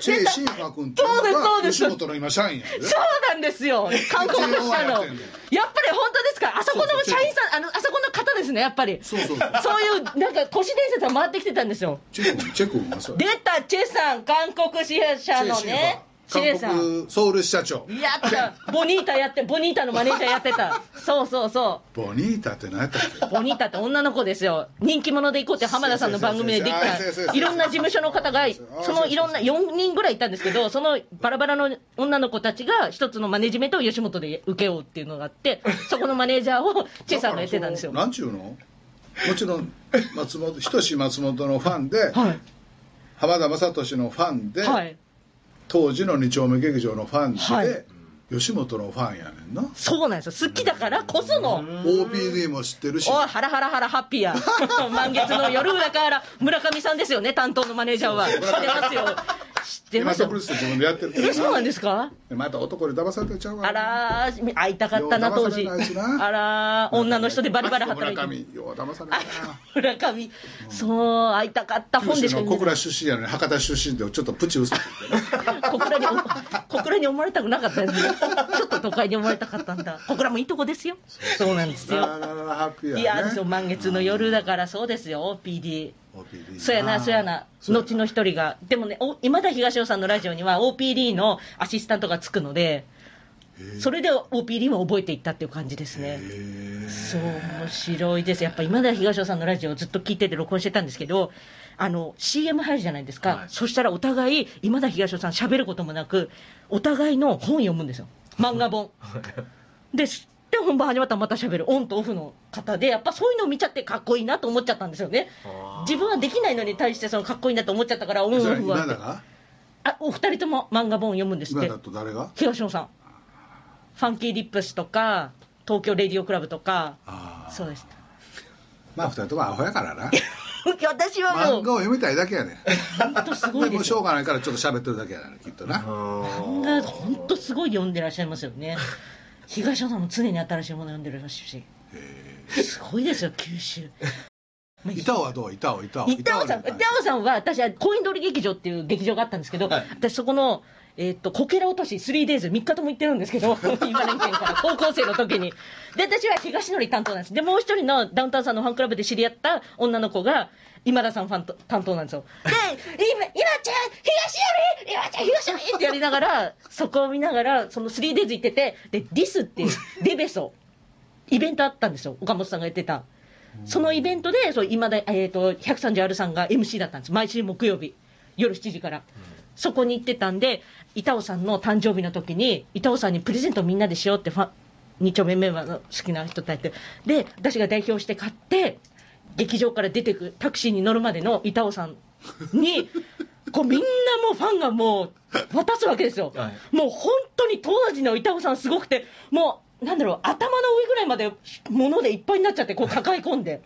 B: チェイ・シーファー君っていう
D: そうです
B: のが
D: そうです。
B: 吉本の今社員やで。
D: そうなんですよ。[laughs] 韓国の社の。やっぱり本当ですか？あそこの社員さんあのあそこの方ですねやっぱり。
B: そうそう
D: そう。いうなんか都市伝説が回ってきてたんですよ。
B: チェクチェクもそれ
D: 出たチェさん韓国支社のね
B: 韓国ソウル支社長。
D: やった。ボニータやってボニータのマネージャーやってた。そうそうそ
B: ボニータって何やったっけ？
D: うボニータって女の子ですよ。人気者で行こうって浜田さんの番組でできた。いろんな事務所の方が
B: そ
D: のいろんな4人ぐらいいたんですけどそのバラバラの女の子たちが一つのマネジメントを吉本で受けようっていうのがあってそこのマネージャーをチェさんがやってたんですよ。
B: なんちゅうの？もちろん松本人志松本のファンで
D: はい。
B: 浜田雅俊のファンで、
D: はい
B: 当時の二丁目劇場のファンで、
D: はい。
B: 吉本のファンやねんな。
D: そうなんですよ。好きだからこその。
B: OPD も知ってるし。
D: おい、ハラハラハラハッピーや。[laughs] 満月の夜だから、村上さんですよね、担当のマネージャーは。知ってますよ。知ってます？よ
B: 今トプ。リス自分でやってる
D: え、そうなんですか？
B: また男に騙されてちゃうわ
D: あらー、会いたかったな、当時。あらー、女の人でバリバリ働いて
B: 村
D: る。
B: 上よう騙され
D: あ
B: たな
D: 村上、そう、会いたかった本でしか
B: 小倉出身やのに博多出身でちょっとプチ嘘ついてね
D: 小倉に、小倉に思われたくなかったですね。ちょっと都会に思われたかったんだ。小倉もいいとこですよ。そうなんですよ。いや、そう満月の夜だからそうですよ、PD。そうやな、そうやな、後の一人が、でもね、お今田東尾さんのラジオには OPD のアシスタントがつくので、それで OPD も覚えていったっていう感じですね。そう、面白いです。やっぱ今田東尾さんのラジオをずっと聞いてて録音してたんですけど、あの、CM 入るじゃないですか。
C: はい
D: そしたらお互い、今田東尾さん喋ることもなく、お互いの本読むんですよ。漫画本。[laughs] で、で、本番始まったらまた喋る。オンとオフの方で、やっぱそういうのを見ちゃってかっこいいなと思っちゃったんですよね。自分はできないのに対してそのかっこいいなと思っちゃったから、オンオフは。あ、お二人とも漫画本を読むんですって。
B: 今田。と誰が？
D: 東野さん。ファンキーリップスとか、東京レディオクラブとか、そうです。
B: まあ二人ともアホやからな。[laughs]
D: 私はもう。
B: 漫画を読みたいだけやね
D: 本当すごい
B: でもしょうがないからちょっと喋ってるだけやねきっとな。
D: 漫画本当すごい読んでらっしゃいますよね東尾さんも常に新しいもの読んでるらしいし。すごいですよ九州。[laughs]
B: 板尾はどう？板尾板尾
D: 板尾。さん、板尾さんは、私は、公園通り劇場っていう劇場があったんですけど、
C: はい。
D: 私そこの、えっ、と、こけら落とし 3days、3日とも行ってるんですけど、[laughs] 今年県から、高校生の時に。で、私は東のり担当なんです。で、もう一人のダウンタウンさんのファンクラブで知り合った女の子が、今田さんファンと担当なんですよ。で、今、今ちゃん、東より今ちゃん、東よりってやりながら、そこを見ながら、その 3days 行ってて、で、ディスっていう、[laughs] デベソ、イベントあったんですよ。岡本さんがやってた。そのイベントで、そう今だ、えー、と 130R さんが MC だったんです、毎週木曜日、夜7時から、そこに行ってたんで、板尾さんの誕生日の時に、板尾さんにプレゼントみんなでしようってファン、二丁目メンバーの好きな人たちで、で、私が代表して買って、劇場から出てくタクシーに乗るまでの板尾さんに、[laughs] こうみんなもうファンがもう渡すわけですよ。
C: はい
D: もう本当に当時の板尾さんすごくて、もう、なんだろう、頭の上ぐらいまで物でいっぱいになっちゃって、こう抱え込んで。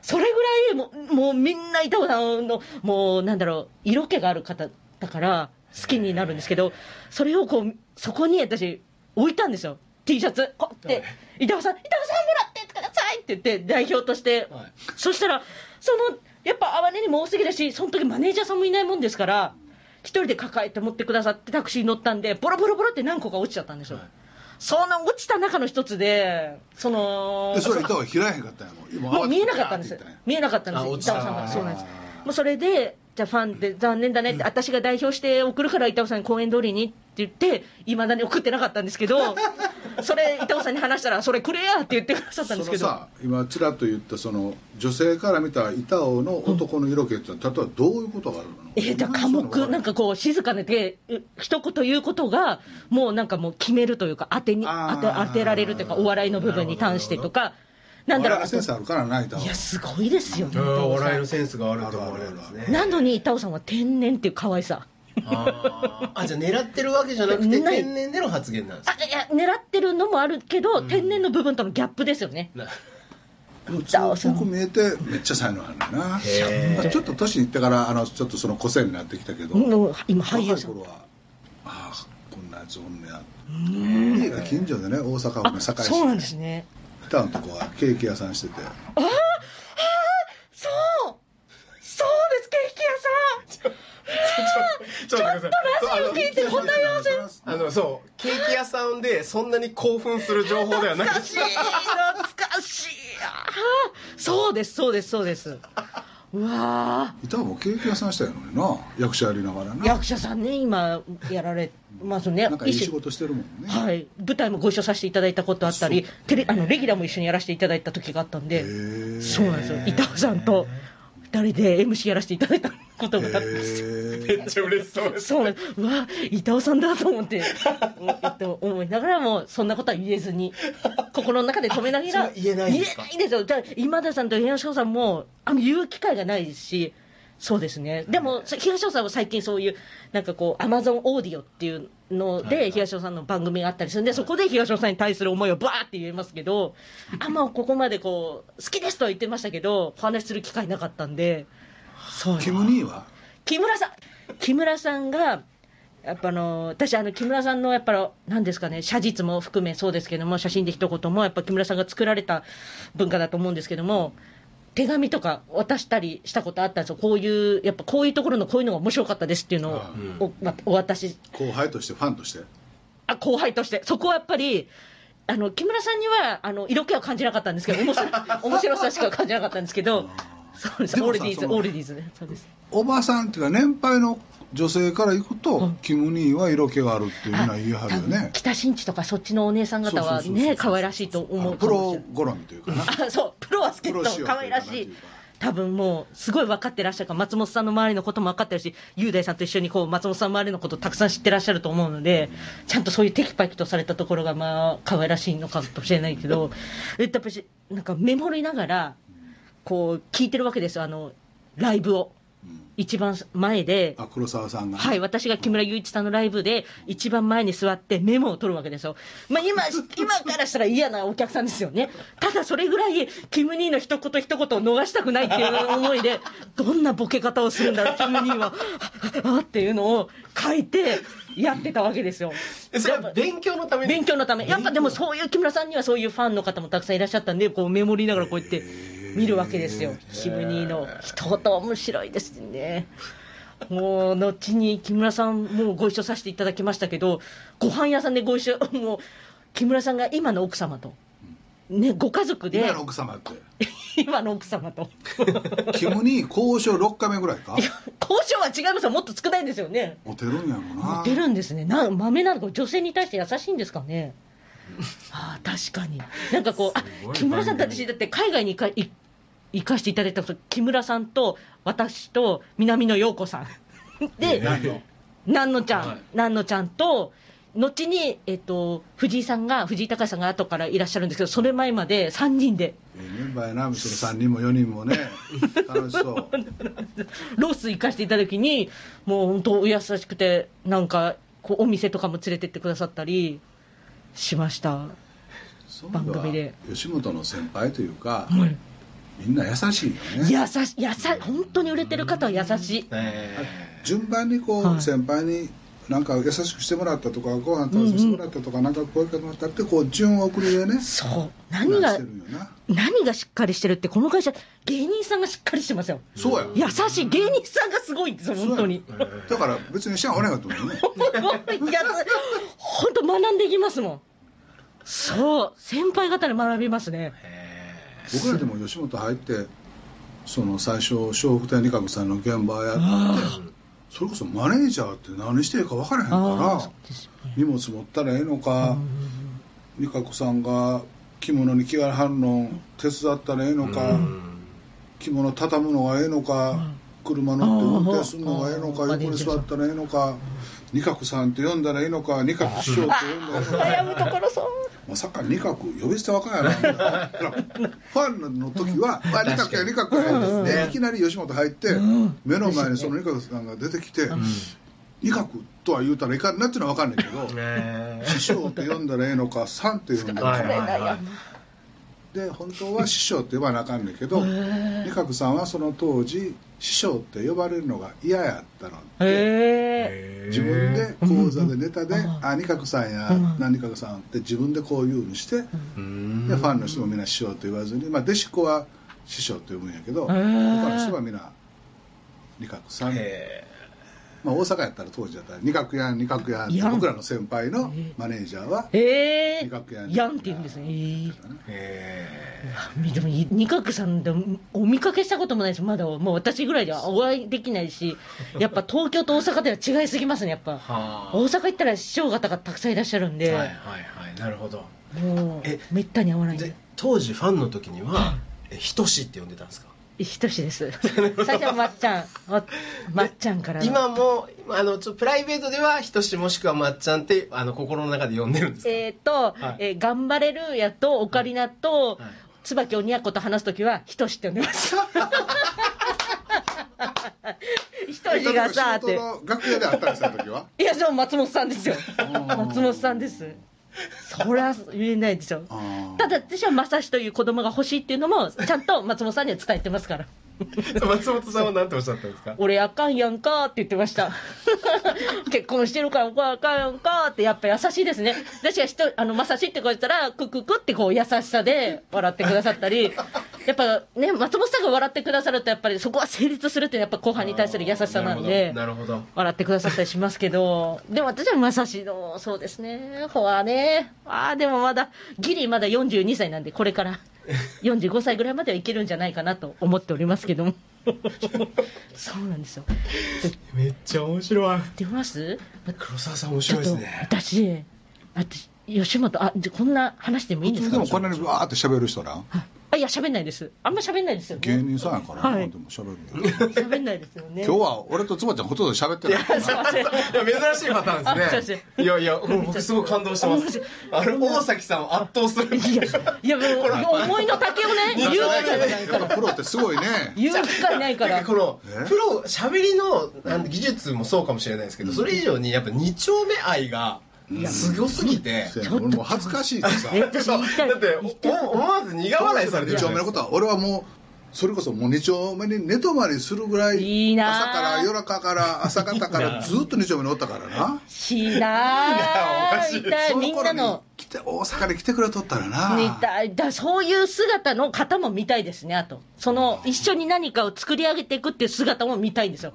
D: それぐらいもう、もうみんな板尾さんの、もうなんだろう、色気がある方だから好きになるんですけど、それをこう、そこに私、置いたんですよ。T シャツ。こって、板尾さん、板尾さんもらっていって言って、代表として。
C: はい
D: そしたら、その、やっぱあまりにも多すぎだし、その時マネージャーさんもいないもんですから、一人で抱えて持ってくださってタクシーに乗ったんで、ボロボロボロって何個か落ちちゃったんですよ。
C: はい
D: その落ちた中の一つで、その、
B: でそれ板尾開えへんかったんやもん今
D: もう見えなかったんです。見えなかったんです板尾さんが。そうなんです。もうそれで、じゃあファンで残念だねって、私が代表して送るから板尾さんに公演通りにって言って、いまだに送ってなかったんですけど、[laughs] それ、板尾さんに話したら、それくれやって言ってくださったんですけど。
B: そのさ今ちらっと言ったその女性から見た板尾の男の色気ってのは例えばどういうことがあるの？
D: えー、じゃあ寡黙、なんかこう、静かで、う一言言うことが、もうなんかもう決めるというか、当てに、当て当てられるというか、お笑いの部分に関してとか、なんだろう、
B: センスあるからな板尾
D: いや、すごいですよね、
C: 笑いのセンスがあると思われ
D: なのに板尾さんは天然っていう可愛さ。
C: あー。[laughs] あじゃあ狙ってるわけじゃなくて天然での発言なんです
D: あいや狙ってるのもあるけど、天然の部分とのギャップですよね。
C: な
B: 強く見えてめっちゃ才能あるんだな。ちょっと年いってからあのちょっとその個性になってきたけど
D: 今俳優さん。
B: 若い頃はああこんなやつおんねや。家が近所でね大阪府の
D: あ
B: 堺市
D: そうなんですね。
B: 北のとこはケーキ屋さんしてて。
D: そう。そうです、ケーキ屋さん。
C: ちょっと
D: ラジオ聞いて答え合わせ
C: あのそうケーキ屋さんでそんなに興奮する情報ではない
D: 懐かしい懐かしい。あーそうですそうですそうですうわ
B: 板尾もケーキ屋さんしたやのにな。役者やりながら
D: ー
B: な。
D: 役者さんね今やられまあそのね。
B: なんかいい仕事してるもんね。
D: はい、舞台もご一緒させていただいたことあったりテレあのレギュラーも一緒にやらせていただいた時があったんで。そうなんですよ。板尾さんと2人で MC やらせていただいたことがあったんですよ。
B: へ
C: めっちゃ嬉しそうです。
D: そうなんです。うわ板尾さんだと思ってえっと思いながらもそんなことは言えずに心の中で止めながら
C: 言えないんですか？[laughs]
D: 言えないですよ。だから今田さんと東尾さんもあの言う機会がないですしそうですね。でも東尾さんは最近そういうなんかこうアマゾンオーディオっていうので、
C: はいはい。
D: 東尾さんの番組があったりするんで、そこで東尾さんに対する思いをバーって言えますけどあんまここまでこう好きですとは言ってましたけどお話しする機会なかったんでそう。
B: ーキム兄は？
D: 木村さん。木村さんがやっぱあの私あの木村さんのやっぱ何ですかね写実も含めそうですけども写真で一言もやっぱ木村さんが作られた文化だと思うんですけども手紙とか渡したりしたことあったんですよ。こういうやっぱこういうところのこういうのが面白かったですっていうのを
B: うん。
D: お,、まお渡し。
B: 後輩としてファンとして？
D: あ後輩として。そこはやっぱりあの木村さんにはあの色気は感じなかったんですけど面白 [laughs] 面白さしか感じなかったんですけどそうです。オールディーズオールディーズね。そうです。
B: おばさんっていうか年配の女性からいくと、
D: うん。
B: キム兄は色気があるっていうのは言いはるよね。
D: 北新地とかそっちのお姉さん方はね可愛らしいと思う
B: プロ好みというかな。
D: あそう。プロは好きと可愛らしい。多分もうすごい分かってらっしゃるから松本さんの周りのことも分かってるし雄大さんと一緒にこう松本さんの周りのことをたくさん知ってらっしゃると思うのでちゃんとそういうテキパキとされたところがまあ可愛らしいのかもしれないけどえやっぱしなんかメモりながらこう聞いてるわけですよあのライブを一番前で、
B: あ黒沢さんがね、
D: はい、私が木村雄一さんのライブで、一番前に座ってメモを取るわけですよ。まあ、今、[laughs] 今からしたら嫌なお客さんですよね。ただそれぐらい、キム・ニーの一言一言を逃したくないっていう思いで、どんなボケ方をするんだろう、キム・ニーは、ああっていうのを書いて、やってたわけですよ。
C: えそれは勉強のために？
D: 勉強のため。やっぱでもそういう木村さんにはそういうファンの方もたくさんいらっしゃったんで、こうメモりながらこうやって見るわけですよ。キムニーの一言面白いですね。もう、後に木村さんもご一緒させていただきましたけど、ご飯屋さんでご一緒、もう、木村さんが今の奥様と、ね、ご家族で
B: 今、の奥様って [laughs]
D: 今の奥様と。[laughs]
B: キムに交渉6回目ぐらいか？
D: 交渉は違いますよ。もっと少ないんですよね。
B: モテるんやろな
D: モテるんですね。な豆なのか女性に対して優しいんですかね。ああ確かに。なんかこうあ木村さんと
C: 番組
D: 私だって海外に行かい行かせていただいた木村さんと私と南野陽子さん。[laughs] で南野。ちゃん、
C: はい。
D: 南野ちゃんと後に、えっと、藤井さんが藤井隆さんが後からいらっしゃるんですけどそれ前まで3人で。
B: ええメンバーやなその3人も4人もね。[laughs] 楽しそう。
D: ロース行かせていただきにもう本当お優しくてなんかこうお店とかも連れてってくださったりしました。番組で。
B: 吉本の先輩というか、
D: はい
B: みんな優しいよね。
D: 優し優し本当に売れてる方は優しい。
C: え
B: 順番にこう、
D: はい。
B: 先輩になんか優しくしてもらったとかご飯食べさせてもらったとか、なんか声かけてもらったってこう順送りでね
D: そう。何が何がしっかりしてるってこの会社芸人さんがしっかりしてますよ。
B: そうや。
D: 優しい。芸人さんがすごい。んですよ本当に。
B: だから別にしゃあおらんかと思うよね。
D: 本当学んでいきますもん。そう。先輩方に学びますね。
B: 僕らでも吉本入ってその最初笑福亭仁鶴さんの現場やってそれこそマネージャーって何していいか分からへん
D: あ
B: か
D: あそうですよね。
B: ら荷物持ったらええのか仁鶴さんが着物に着替えはんの手伝ったらええのか着物畳むのがええのか車乗って運転するのがええのか横に座ったらええのか仁鶴さんって呼んだらええのか仁鶴師匠って呼んだらええのか。
D: 悩むところそう。
B: まさか二角呼び捨てわかんやなファンの時は「あ二角や二角や」でいきなり吉本入って目の前にその二角さんが出てきて「二角とは言うたらいかんなっていうのは分かんないけど
C: え。
B: 師匠って呼んだらええのかさんって呼んだら
C: はい
B: ええのか
C: はいはい
B: で本当は師匠って呼ばなあかんねんけど二角さんはその当時師匠って呼ばれるのが嫌やったので
D: へえ。
B: 自分で講座でネタで
D: うん「
B: あ二角さんや
D: うん。
B: 何二角さん」って自分でこういうふうにして
C: うん。
B: でファンの人もみんな師匠と言わずに、まあ、弟子っ子は師匠と呼ぶんやけど他の人はみんな二角さん、
C: え
B: まあ、大阪やったら当時やったら二角やん二角やんって僕らの先輩のマネージャーは
D: へえ
B: 二角やん
D: って言うんですね。へえ
C: え
D: でも二角さんでお見かけしたこともないしまだもう私ぐらいではお会いできないしやっぱ東京と大阪では違いすぎますねやっぱ。[laughs]
C: はあ。
D: 大阪行ったら師匠方がたくさんいらっしゃるんで、
C: はいはいはい。なるほど。
D: もう
C: え
D: めったに会わないん
C: で。
D: で
C: 当時ファンの時にはえひとしって呼んでたんですか？
D: ひとしです。[laughs] 最初はまっちゃん。[laughs] ままっちゃんから。の
C: 今もあのちょプライベートではひとしもしくはまっちゃんってあの心の中で呼んでるんですか、
D: えっ、と、
C: はい。
D: えー頑張れるやとオカリナと、
C: はい。
D: 椿鬼奴と話すときはひとしって呼んでます。ひとしがさーって。
B: 楽屋で会ったりした時は？い
D: や、でも松本さんですよ。松本さんです。そりゃ言えないでしょ。ただ、私は正志という子供が欲しいっていうのも、ちゃんと松本さんには伝えてますから。[laughs]
C: 松本さんは何ておっしゃったんですか？
D: 俺あかんやんかって言ってました。結婚してるから僕はあかんやんかってやっぱ優しいですね。私が人、あの、まさしってこう言ったら、クククってこう優しさで笑ってくださったり、やっぱね、松本さんが笑ってくださるとやっぱりそこは成立するっていうのはやっぱ後輩に対する優しさなんで。
C: なるほど
D: 笑ってくださったりしますけど、でも私はまさしの、そうですね、フォアね、ああ、でもまだ、ギリまだ42歳なんで、これから45歳ぐらいまではいけるんじゃないかなと思っておりますけども、[laughs] そうなんですよ。
C: めっちゃ面白い。
D: 出ます？
C: 黒沢さん面白いですね。
D: 私、私、吉本、あこんな話でもいいんですか？
B: でもこんなにわーって喋る人な
D: あいや喋んないです。あんま喋んないですよね。
B: 芸人さんやからな、
D: はい。
B: でも喋る
D: 喋んないですよね。
B: 今日は俺とつばちゃんほとんど喋ってない。
D: すいません。
C: いや珍しいパターン
D: あ
C: ですね。いやいやうん僕すごい感動してます。あれ大崎さんを圧倒する。
D: いやいやもう思いの丈をね言う機会がないから。
B: プロってすごいね。
D: 言う機会ないから。
C: この
B: え？
C: プロ喋りのあの技術もそうかもしれないですけどそれ以上にやっぱ二丁目愛がすごすぎて
B: そうや。ね俺もう恥ずかしいってさ。[laughs]
C: だってお思わず苦笑いされてる
B: 二丁目のことは俺はもうそれこそもう二丁目に寝泊まりするぐらい
D: いいな。あ
B: 朝から夜中から朝方から [laughs] ずっと二丁目におったからな。
D: しいなあ
C: おかしい。
D: い。みんなの。
B: 来て大阪に来てくれとったらな。
D: 見たい。だそういう姿の方も見たいですねあと。その一緒に何かを作り上げていくっていう姿も見たいんですよ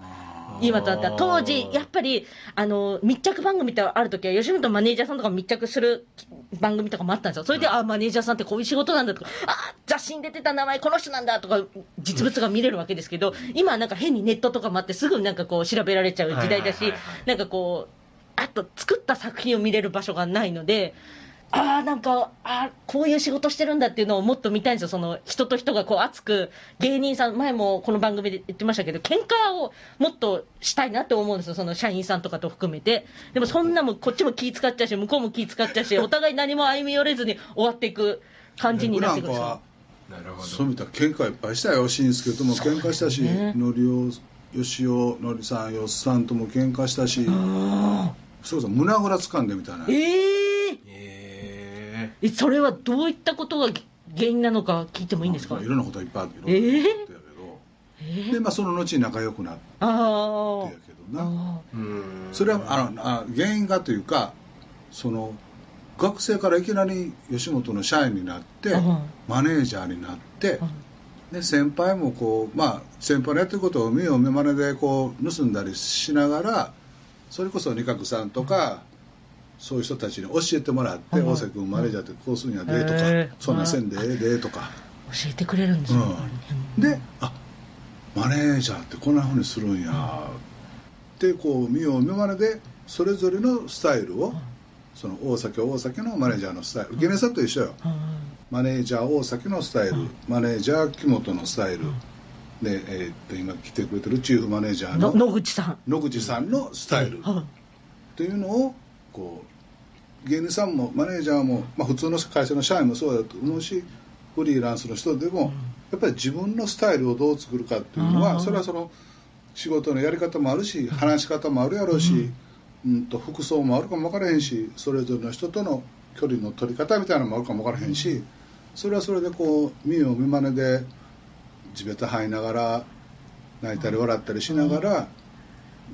D: 今となったら当時やっぱりあの密着番組ってある時は吉本マネージャーさんとか密着する番組とかもあったんですよ。それで、あマネージャーさんってこういう仕事なんだとかあ雑誌に出てた名前この人なんだとか実物が見れるわけですけど今はなんか変にネットとかもあってすぐなんかこう調べられちゃう時代だしなんかこうあと作った作品を見れる場所がないのでああなんかあーこういう仕事してるんだっていうのをもっと見たいんですよその人と人がこう熱く芸人さん前もこの番組で言ってましたけど喧嘩をもっとしたいなって思うんですよその社員さんとかと含めて。でもそんなもんこっちも気使っちゃうし向こうも気使っちゃうしお互い何も歩み寄れずに終わっていく感じになってくるんですよ。
C: なるほ
B: そう見たら喧嘩いっぱいしたよ紳助とも喧嘩したし、
D: ね。
B: のりおよしおのりさんよっさんとも喧嘩したし
D: あ
B: それこそ胸ぐら掴んでみたいな。
D: ーえー
C: え
D: えそれはどういったことが原因なのか聞いてもいいんですか？
B: まあいろんなこといっぱいあるけど、
D: えー？え
B: で、まあ、その後に仲良くなってやけどな。それはあのあ原因がというかその学生からいきなり吉本の社員になって
D: うん
B: マネージャーになって
D: ー。
B: で先輩もこうまあ先輩のやってることを見よう見まねでこう盗んだりしながらそれこそ二角さんとかそういう人たちに教えてもらって
D: うん。
B: 大瀬君マネージャーってこうするんやでとかそんなんせんでええでとか。
D: 教えてくれるんですよ、
B: うん。であマネージャーってこんなふうにするんや。ってこう見よう見まねでそれぞれのスタイルをその大崎は大崎のマネージャーのスタイル。ゲネさんと一緒よ。マネージャー大崎のスタイル、マネージャー木本のスタイル、で、えーっと今来てくれてるチーフマネージャー
D: の
B: の
D: 野口さん。
B: 野口さんのスタイル。っ
D: はい。
B: ていうのをこう芸人さんもマネージャーも、まあ、普通の会社の社員もそうだと思うしフリーランスの人でもやっぱり自分のスタイルをどう作るかっていうのはそれはその仕事のやり方もあるし話し方もあるやろうし、うん、と服装もあるかも分からへんしそれぞれの人との距離の取り方みたいなのもあるかも分からへんしそれはそれでこう見よう見まねで地べた這いながら泣いたり笑ったりしながら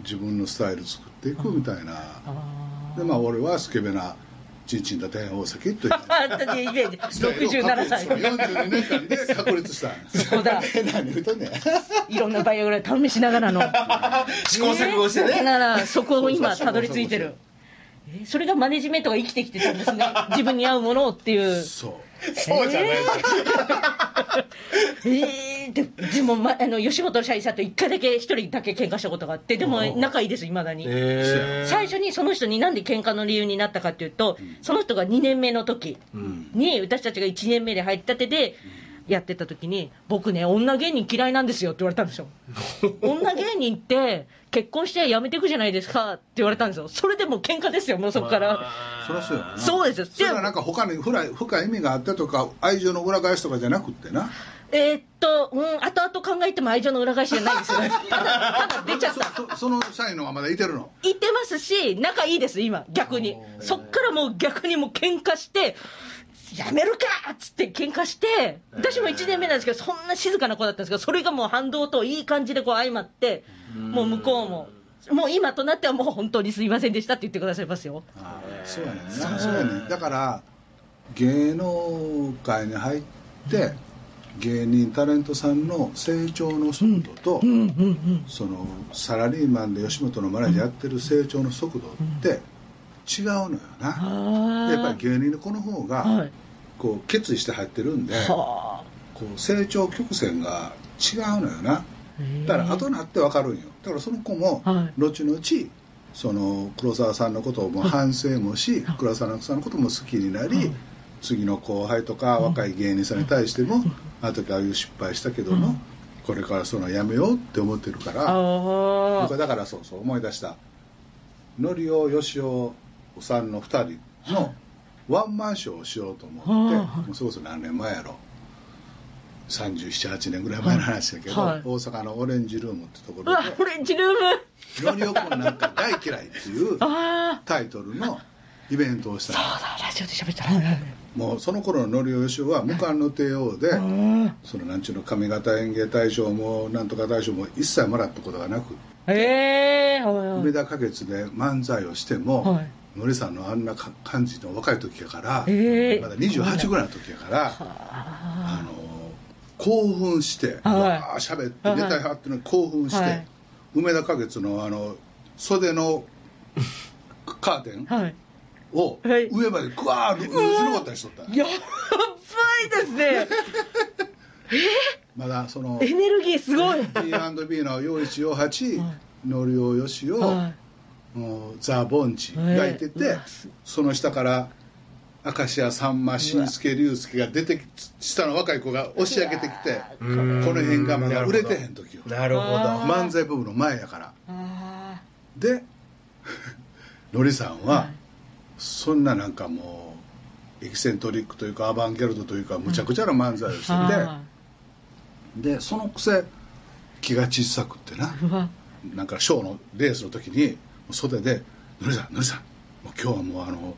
B: 自分のスタイル作っていくみたいな。
D: あ
B: でまあ俺はスケベなちんちんだ大崎という。
D: あ私イメージ67歳。
B: 42年間で確立した。
D: そうだ。
B: 何言うとんね。ん
D: いろんなバイオグラ試しながらの。
C: 試行錯誤してね。
D: だからそこを今たどり着いてるえそれがマネジメントが生きてきてたんですね。[laughs] 自分に合うものをっていう。
B: そ
C: そうじゃないです
D: えー、ででも、ま、あの吉本の社員さんと一回だけ一人だけ喧嘩したことがあってでも仲いいですいまだに、
C: えー。
D: 最初にその人になんで喧嘩の理由になったかっていうと、その人が2年目の時
B: う、うん、
D: に私たちが1年目で入ったてでやってた時に僕ね女芸人嫌いなんですよって言われたんですよ。[laughs] 女芸人って結婚してやめていくじゃないですかって言われたんですよ。それでもう喧嘩ですよもうそこから。
B: そりゃそうやな。
D: そうです。よ
B: それはなんか他に深い深い意味があってとか愛情の裏返しとかじゃなくってな
D: えーっとうん後々考えても愛情の裏返しじゃないですよ。ね [laughs] ただただ出ちゃった。
B: その社員のがまだいてるの？
D: いてますし仲いいです今逆に。そっからもう逆にもう喧嘩してやめるかっつって喧嘩して私も1年目なんですけどそんな静かな子だったんですけどそれがもう反動といい感じでこう相まってもう向こうももう今となってはもう本当にすいませんでしたって言ってくださいますよ。
B: ああそうやねそうやねん。だから芸能界に入って芸人タレントさんの成長の速度と、そのサラリーマンで吉本のマネージャーやってる成長の速度って違うのよな、やっぱり芸人の子の方が、
D: はい。
B: こう決意して入ってるんで、
D: は
B: こう成長曲線が違うのよな。
D: あ
B: だから後になって分かるんよ。だからその子も
D: はい。
B: 後々その黒沢さんのことをも反省もし黒沢さんのことも好きになり次の後輩とか若い芸人さんに対しても、あの時ああいう失敗したけども、これからそのやめようって思ってるから、僕
D: あ
B: はだからそうそう思い出した。のりおよしおさんの2人のワンマンショーをしようと思って、
D: はい
B: もうそれこそ何年前やろ。378年ぐらい前の話だけど、
D: はい。
B: 大阪のオレンジルームってところ
D: オレンジルーム。
B: で「のりおくんなんか大嫌い」っていうタイトルのイベントをした
D: そう
B: の
D: だラジオで喋ったはいはい
B: もうその頃ののりおよしおは無冠の帝王で、
D: うん
B: そのなんちゅうの上方演芸大賞もなんとか大賞も一切もらったことがなく
D: ええはいはい。
B: 梅田花月で漫才をしても、
D: はい。
B: のりさんのあんなか感じの若い時やから、
D: ええ。
B: まだ28ぐらいの時やから、あ。
D: あ
B: の興奮して、
D: はい。
B: わー喋ってネタやってるのに興奮して、
D: はい。
B: 梅田花月のあの袖のカーテン
D: ーはい
B: を
D: はい。
B: 上までグワーッと打ち残ったりしとった。
D: やばいですね。[laughs]
B: まだその
D: エネルギーすごい。
B: B&B の陽一陽八
D: は
B: のりおよしお、
D: はい。
B: もうザ・ボンチがい。てて、その下から明石家さんま新助龍介が出てき下の若い子が押し上げてきてこ
C: うん
B: の辺がまだ売れてへん時よ。
C: なるほど。
B: 漫才部分の前やから。
D: あ
B: で [laughs] のりさん
D: ー
B: はそんななんかもうエキセントリックというかアバンギャルドというかむちゃくちゃな漫才をして
D: は
B: てでそのくせ気が小さくってななんかショーのレースの時に袖で「のりさんのりさんもう今日はもうあの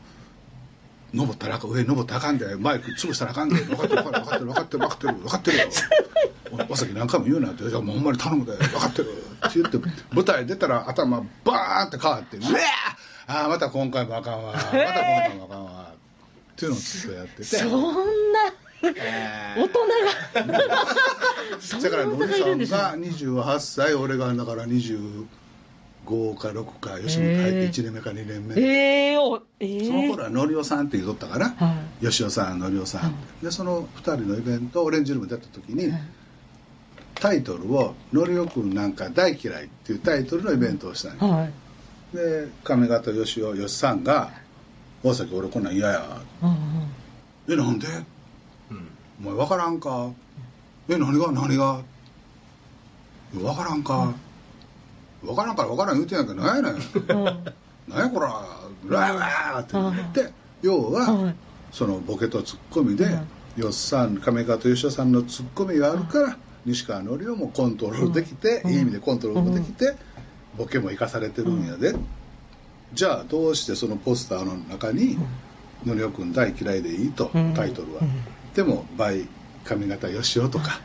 B: 登ったらあかん上に登ったらあかんでマイク潰したらあかんで分かってる分かってる分かってる分かってる分かってるよ。おおさき何回も言うなって「いやもうほんまに頼むで分かってる」って言って舞台出たら頭バーンって変わって「うわーああまた今回もあかんわ。また今回もあかんわ」っていうのをずっとやってて。
D: そんな大人が。[laughs]
B: だからのりさんが28歳俺がだから25か6か吉本入って1年目か2年目。
D: ええ
B: その頃はのりおさんって言うとったかな、
D: は
B: 吉尾さんのりおさん、でその2人のイベントオレンジルームでやった時に、タイトルを「のりおくんなんか大嫌い」っていうタイトルのイベントをしたんよ
D: はい
B: で上方吉尾吉さんが「大崎俺こんなん嫌や。
D: うんうん」
B: えなんで？
C: うん。
B: お前分からんか？え何が？何が？分からんか、分からんから分からん言うてんやんけど何やねん。
D: うん。
B: 何やこら？ラーラーって言って要は、
D: はい。
B: そのボケとツッコミで、
D: うん。
B: よっさん亀方吉田さんのツッコミがあるから、西川のりおもコントロールできて、
D: うん。
B: いい意味でコントロールできて、ボケも生かされてるんやで、じゃあどうしてそのポスターの中に「のりおくん大嫌いでいい」と、
D: うん。
B: タイトルは、
D: うん。
B: でも「倍上方よしお」とか、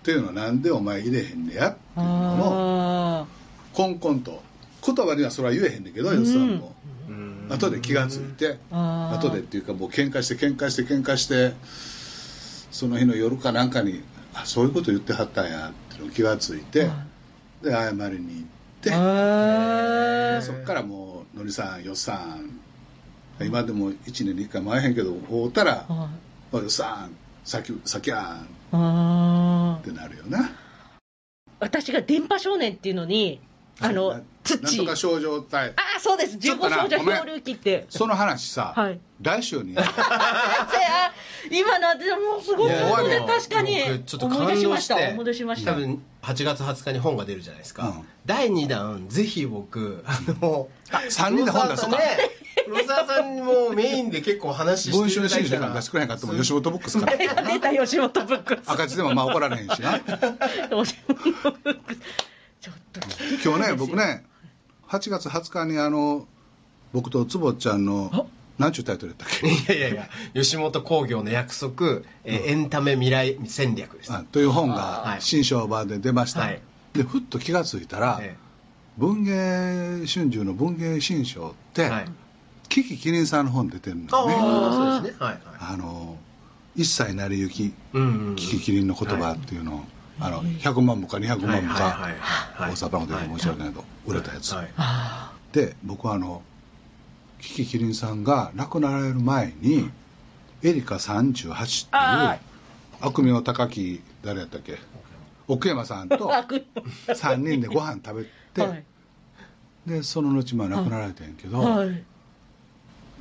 B: っていうのなんでお前入れへんねや？っていうのを
D: あ
B: コンコンと。言葉にはそれは言えへんねんけど、よっさんも。
C: うん。
B: 後で気がついて、後でっていうかもう喧嘩して喧嘩して喧嘩してその日の夜かなんかにあそういうこと言ってはったんやっていうの気がついて、
D: はい。
B: で謝りに行って、
D: あ
B: そっからもう「のりさんよっさん」今でも1年に1回も会えへんけど会うたら
D: ーはい「
B: おいよっさんさきさきやん」ってなるよな。
D: 私が電波少年っていうのにあの
B: な
D: 土。
B: なんとか症状体。
D: ああそうです。15
B: ちょっとな
D: 少女漂流記って。
B: その話さ、
D: はい。
B: 来週に。や [laughs] る
D: あ今のでもすごい
B: でも
D: 確かに
C: 僕ちょっと感
D: 出しました
C: 動して
D: 思い出しました。
C: 多分8月20日に本が出るじゃないですか、
B: うん。
C: 第2弾ぜひ僕あの
B: あ三人で本出そうか。
C: 黒沢さんもメインで結構話して
B: 文春新書なんか少ないかっても吉本ボックスから。[laughs]
D: 出た吉本ブックス。
B: 赤字でもまあ怒られへんしな。[laughs]
D: 吉本ブックスちょっと
B: 今日ね僕ね8月20日にあの僕と坪ちゃんの何ちゅうタイトルやったっけ？
C: いやいやいや吉本興業の約束、えーエンタメ未来戦略です、
B: あという本
C: はい。
B: が新章版で出ました、
C: はい。
B: でふっと気がついたら、
C: え
B: 文芸春秋の文芸新書って、
C: えはい。
B: キキキリンさんの本出てる
C: あ
B: のね。
C: あそうですね。はいはい。
B: あの一切成り行き
C: うんうん。
B: キキキリンの言葉っていうのを、あの100万部か200万部か、大阪ので申し訳ないけど、売れたやつ、
C: はい。
D: あ
B: で僕はあのキキキリンさんが亡くなられる前に、エリカ38っていう
D: あ
B: 悪名高き誰やったっけ？奥山さんと
D: ー [laughs] 悪。
B: 3人でご飯食べて、
D: はい。
B: でその後まあ亡くなられたんやけど、
D: はい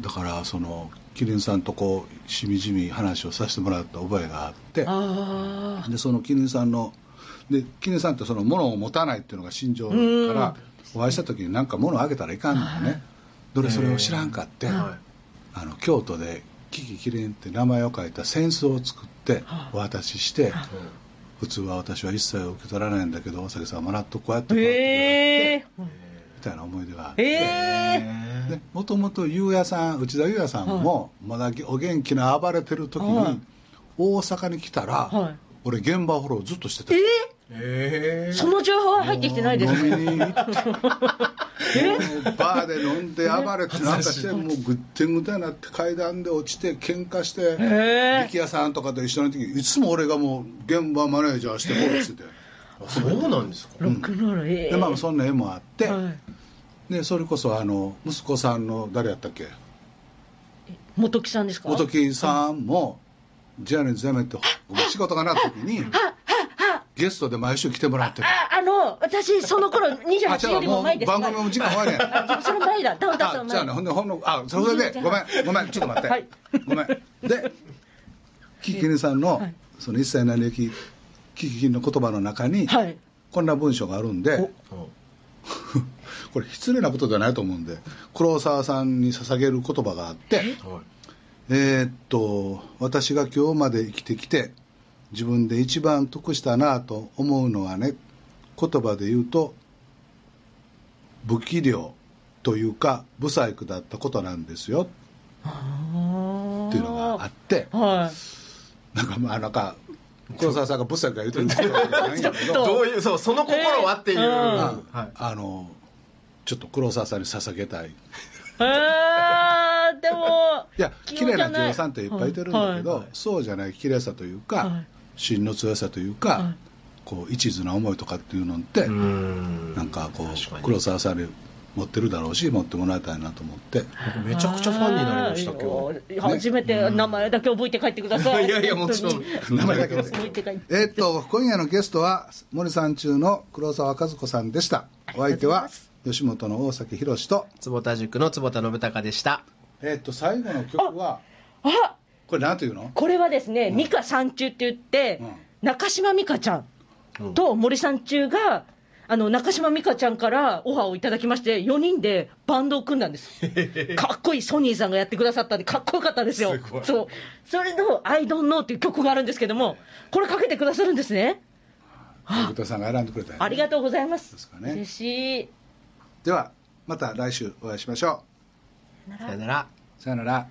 B: だからそのキリンさんとこうしみじみ話をさせてもらった覚えがあって
D: あ
B: でそのキリンさんのでキリンさんってその物を持たないっていうのが心情からお会いした時に何か物をあげたらいかんのよね。どれそれを知らんかって、
C: は
B: あの京都でキキキリンって名前を書いた扇子を作ってお渡しして普通は私は一切受け取らないんだけど大崎さんもらっとこうやって
D: あ
B: こうやってみたいな思い出があって。
D: ええ
B: でもともと優也さん内田優也さんもまだお元気な暴れてる時に、
D: はい。
B: 大阪に来たら、
D: はい。
B: 俺現場フォローずっとしてた。
D: え
C: へ
D: ー、その情報は入ってきてないです
B: 飲み
D: ね
B: に行って。[laughs] もうバーで飲んで暴れてなんかして [laughs] もうぐってんぐたになって階段で落ちて喧嘩して
D: へ
B: 力也さんとかと一緒の時いつも俺がもう現場マネージャーしてフォローしてて。[laughs]
C: そうなんですか。
D: ロックンロールええ
B: でまあそんな絵もあって、
D: はい
B: でそれこそあの息子さんの誰やったっけ？
D: 元木さんですか？
B: 元木さんもジャニーズ辞めて仕事がなった時にゲストで毎週来てもらってた
D: ああの私その頃 [laughs]
B: あ
D: 28よりも前です
B: 番組も時間終わりや。[laughs]
D: その前だ。ダウンタウンさんの前
B: あじゃあねほんでほんのあそれでごめんごめんちょっと待って、
D: はい。
B: ごめん。でキキキリさんの、
D: はい。
B: その一切何歴キキキリの言葉の中に、
D: はい。
B: こんな文章があるんで [laughs] これ失礼なことじゃないと思うんで黒沢さんに捧げる言葉があって
C: はい。
B: えーっと私が今日まで生きてきて自分で一番得したなと思うのはね言葉で言うと不器量というか不細工だったことなんですよ。っていうのがあって
D: はい。
B: なんかまあなんか黒沢さんが不細工が言ってるんですけど。[laughs] ど
C: どういうそうその心はっていう、
D: えーうん。
C: はい。
B: あのちょっと黒沢さんに捧げたい。
D: えー、でも
B: いや
D: 器
B: 綺麗な女優さんっていっぱいいてるんだけど、
D: はいはい
B: そうじゃない綺麗さというか、
D: はい。
B: 芯の強さというか、
D: はい。
B: こう一途な思いとかっていうのって、
C: ん。
B: なんかこう黒沢さんに持ってるだろうし持ってもらいたいなと思って。
C: めちゃくちゃファンになりました今日。
D: 日初めて名前だけ覚えて帰ってください。
C: いやいやもちろん。
B: 名前だけで
D: 覚えて帰って。
B: えーっと今夜のゲストは森さん中の黒沢和子さんでした。お相手は吉本の大崎宏と
C: 坪田塾の坪田信孝でした。
B: えーっと最後の曲は
D: あ
B: これなんていうの？
D: これはですね、美香三中って言って、
B: うん。
D: 中島美香ちゃんと森三中が、あの中島美香ちゃんからオファーをいただきまして、4人でバンドを組んだんです。[laughs] かっこいいソニーさんがやってくださったんで、かっこよかったですよ。
C: すごい
D: そう。それの I don't know っていう曲があるんですけども、これかけてくださるんですね。
B: 小田さんが選んでくれたよね
D: ありがとうございます。
B: ですかね
D: 嬉しい。
B: ではまた来週お会いしましょ
C: さよなら
B: うさよなら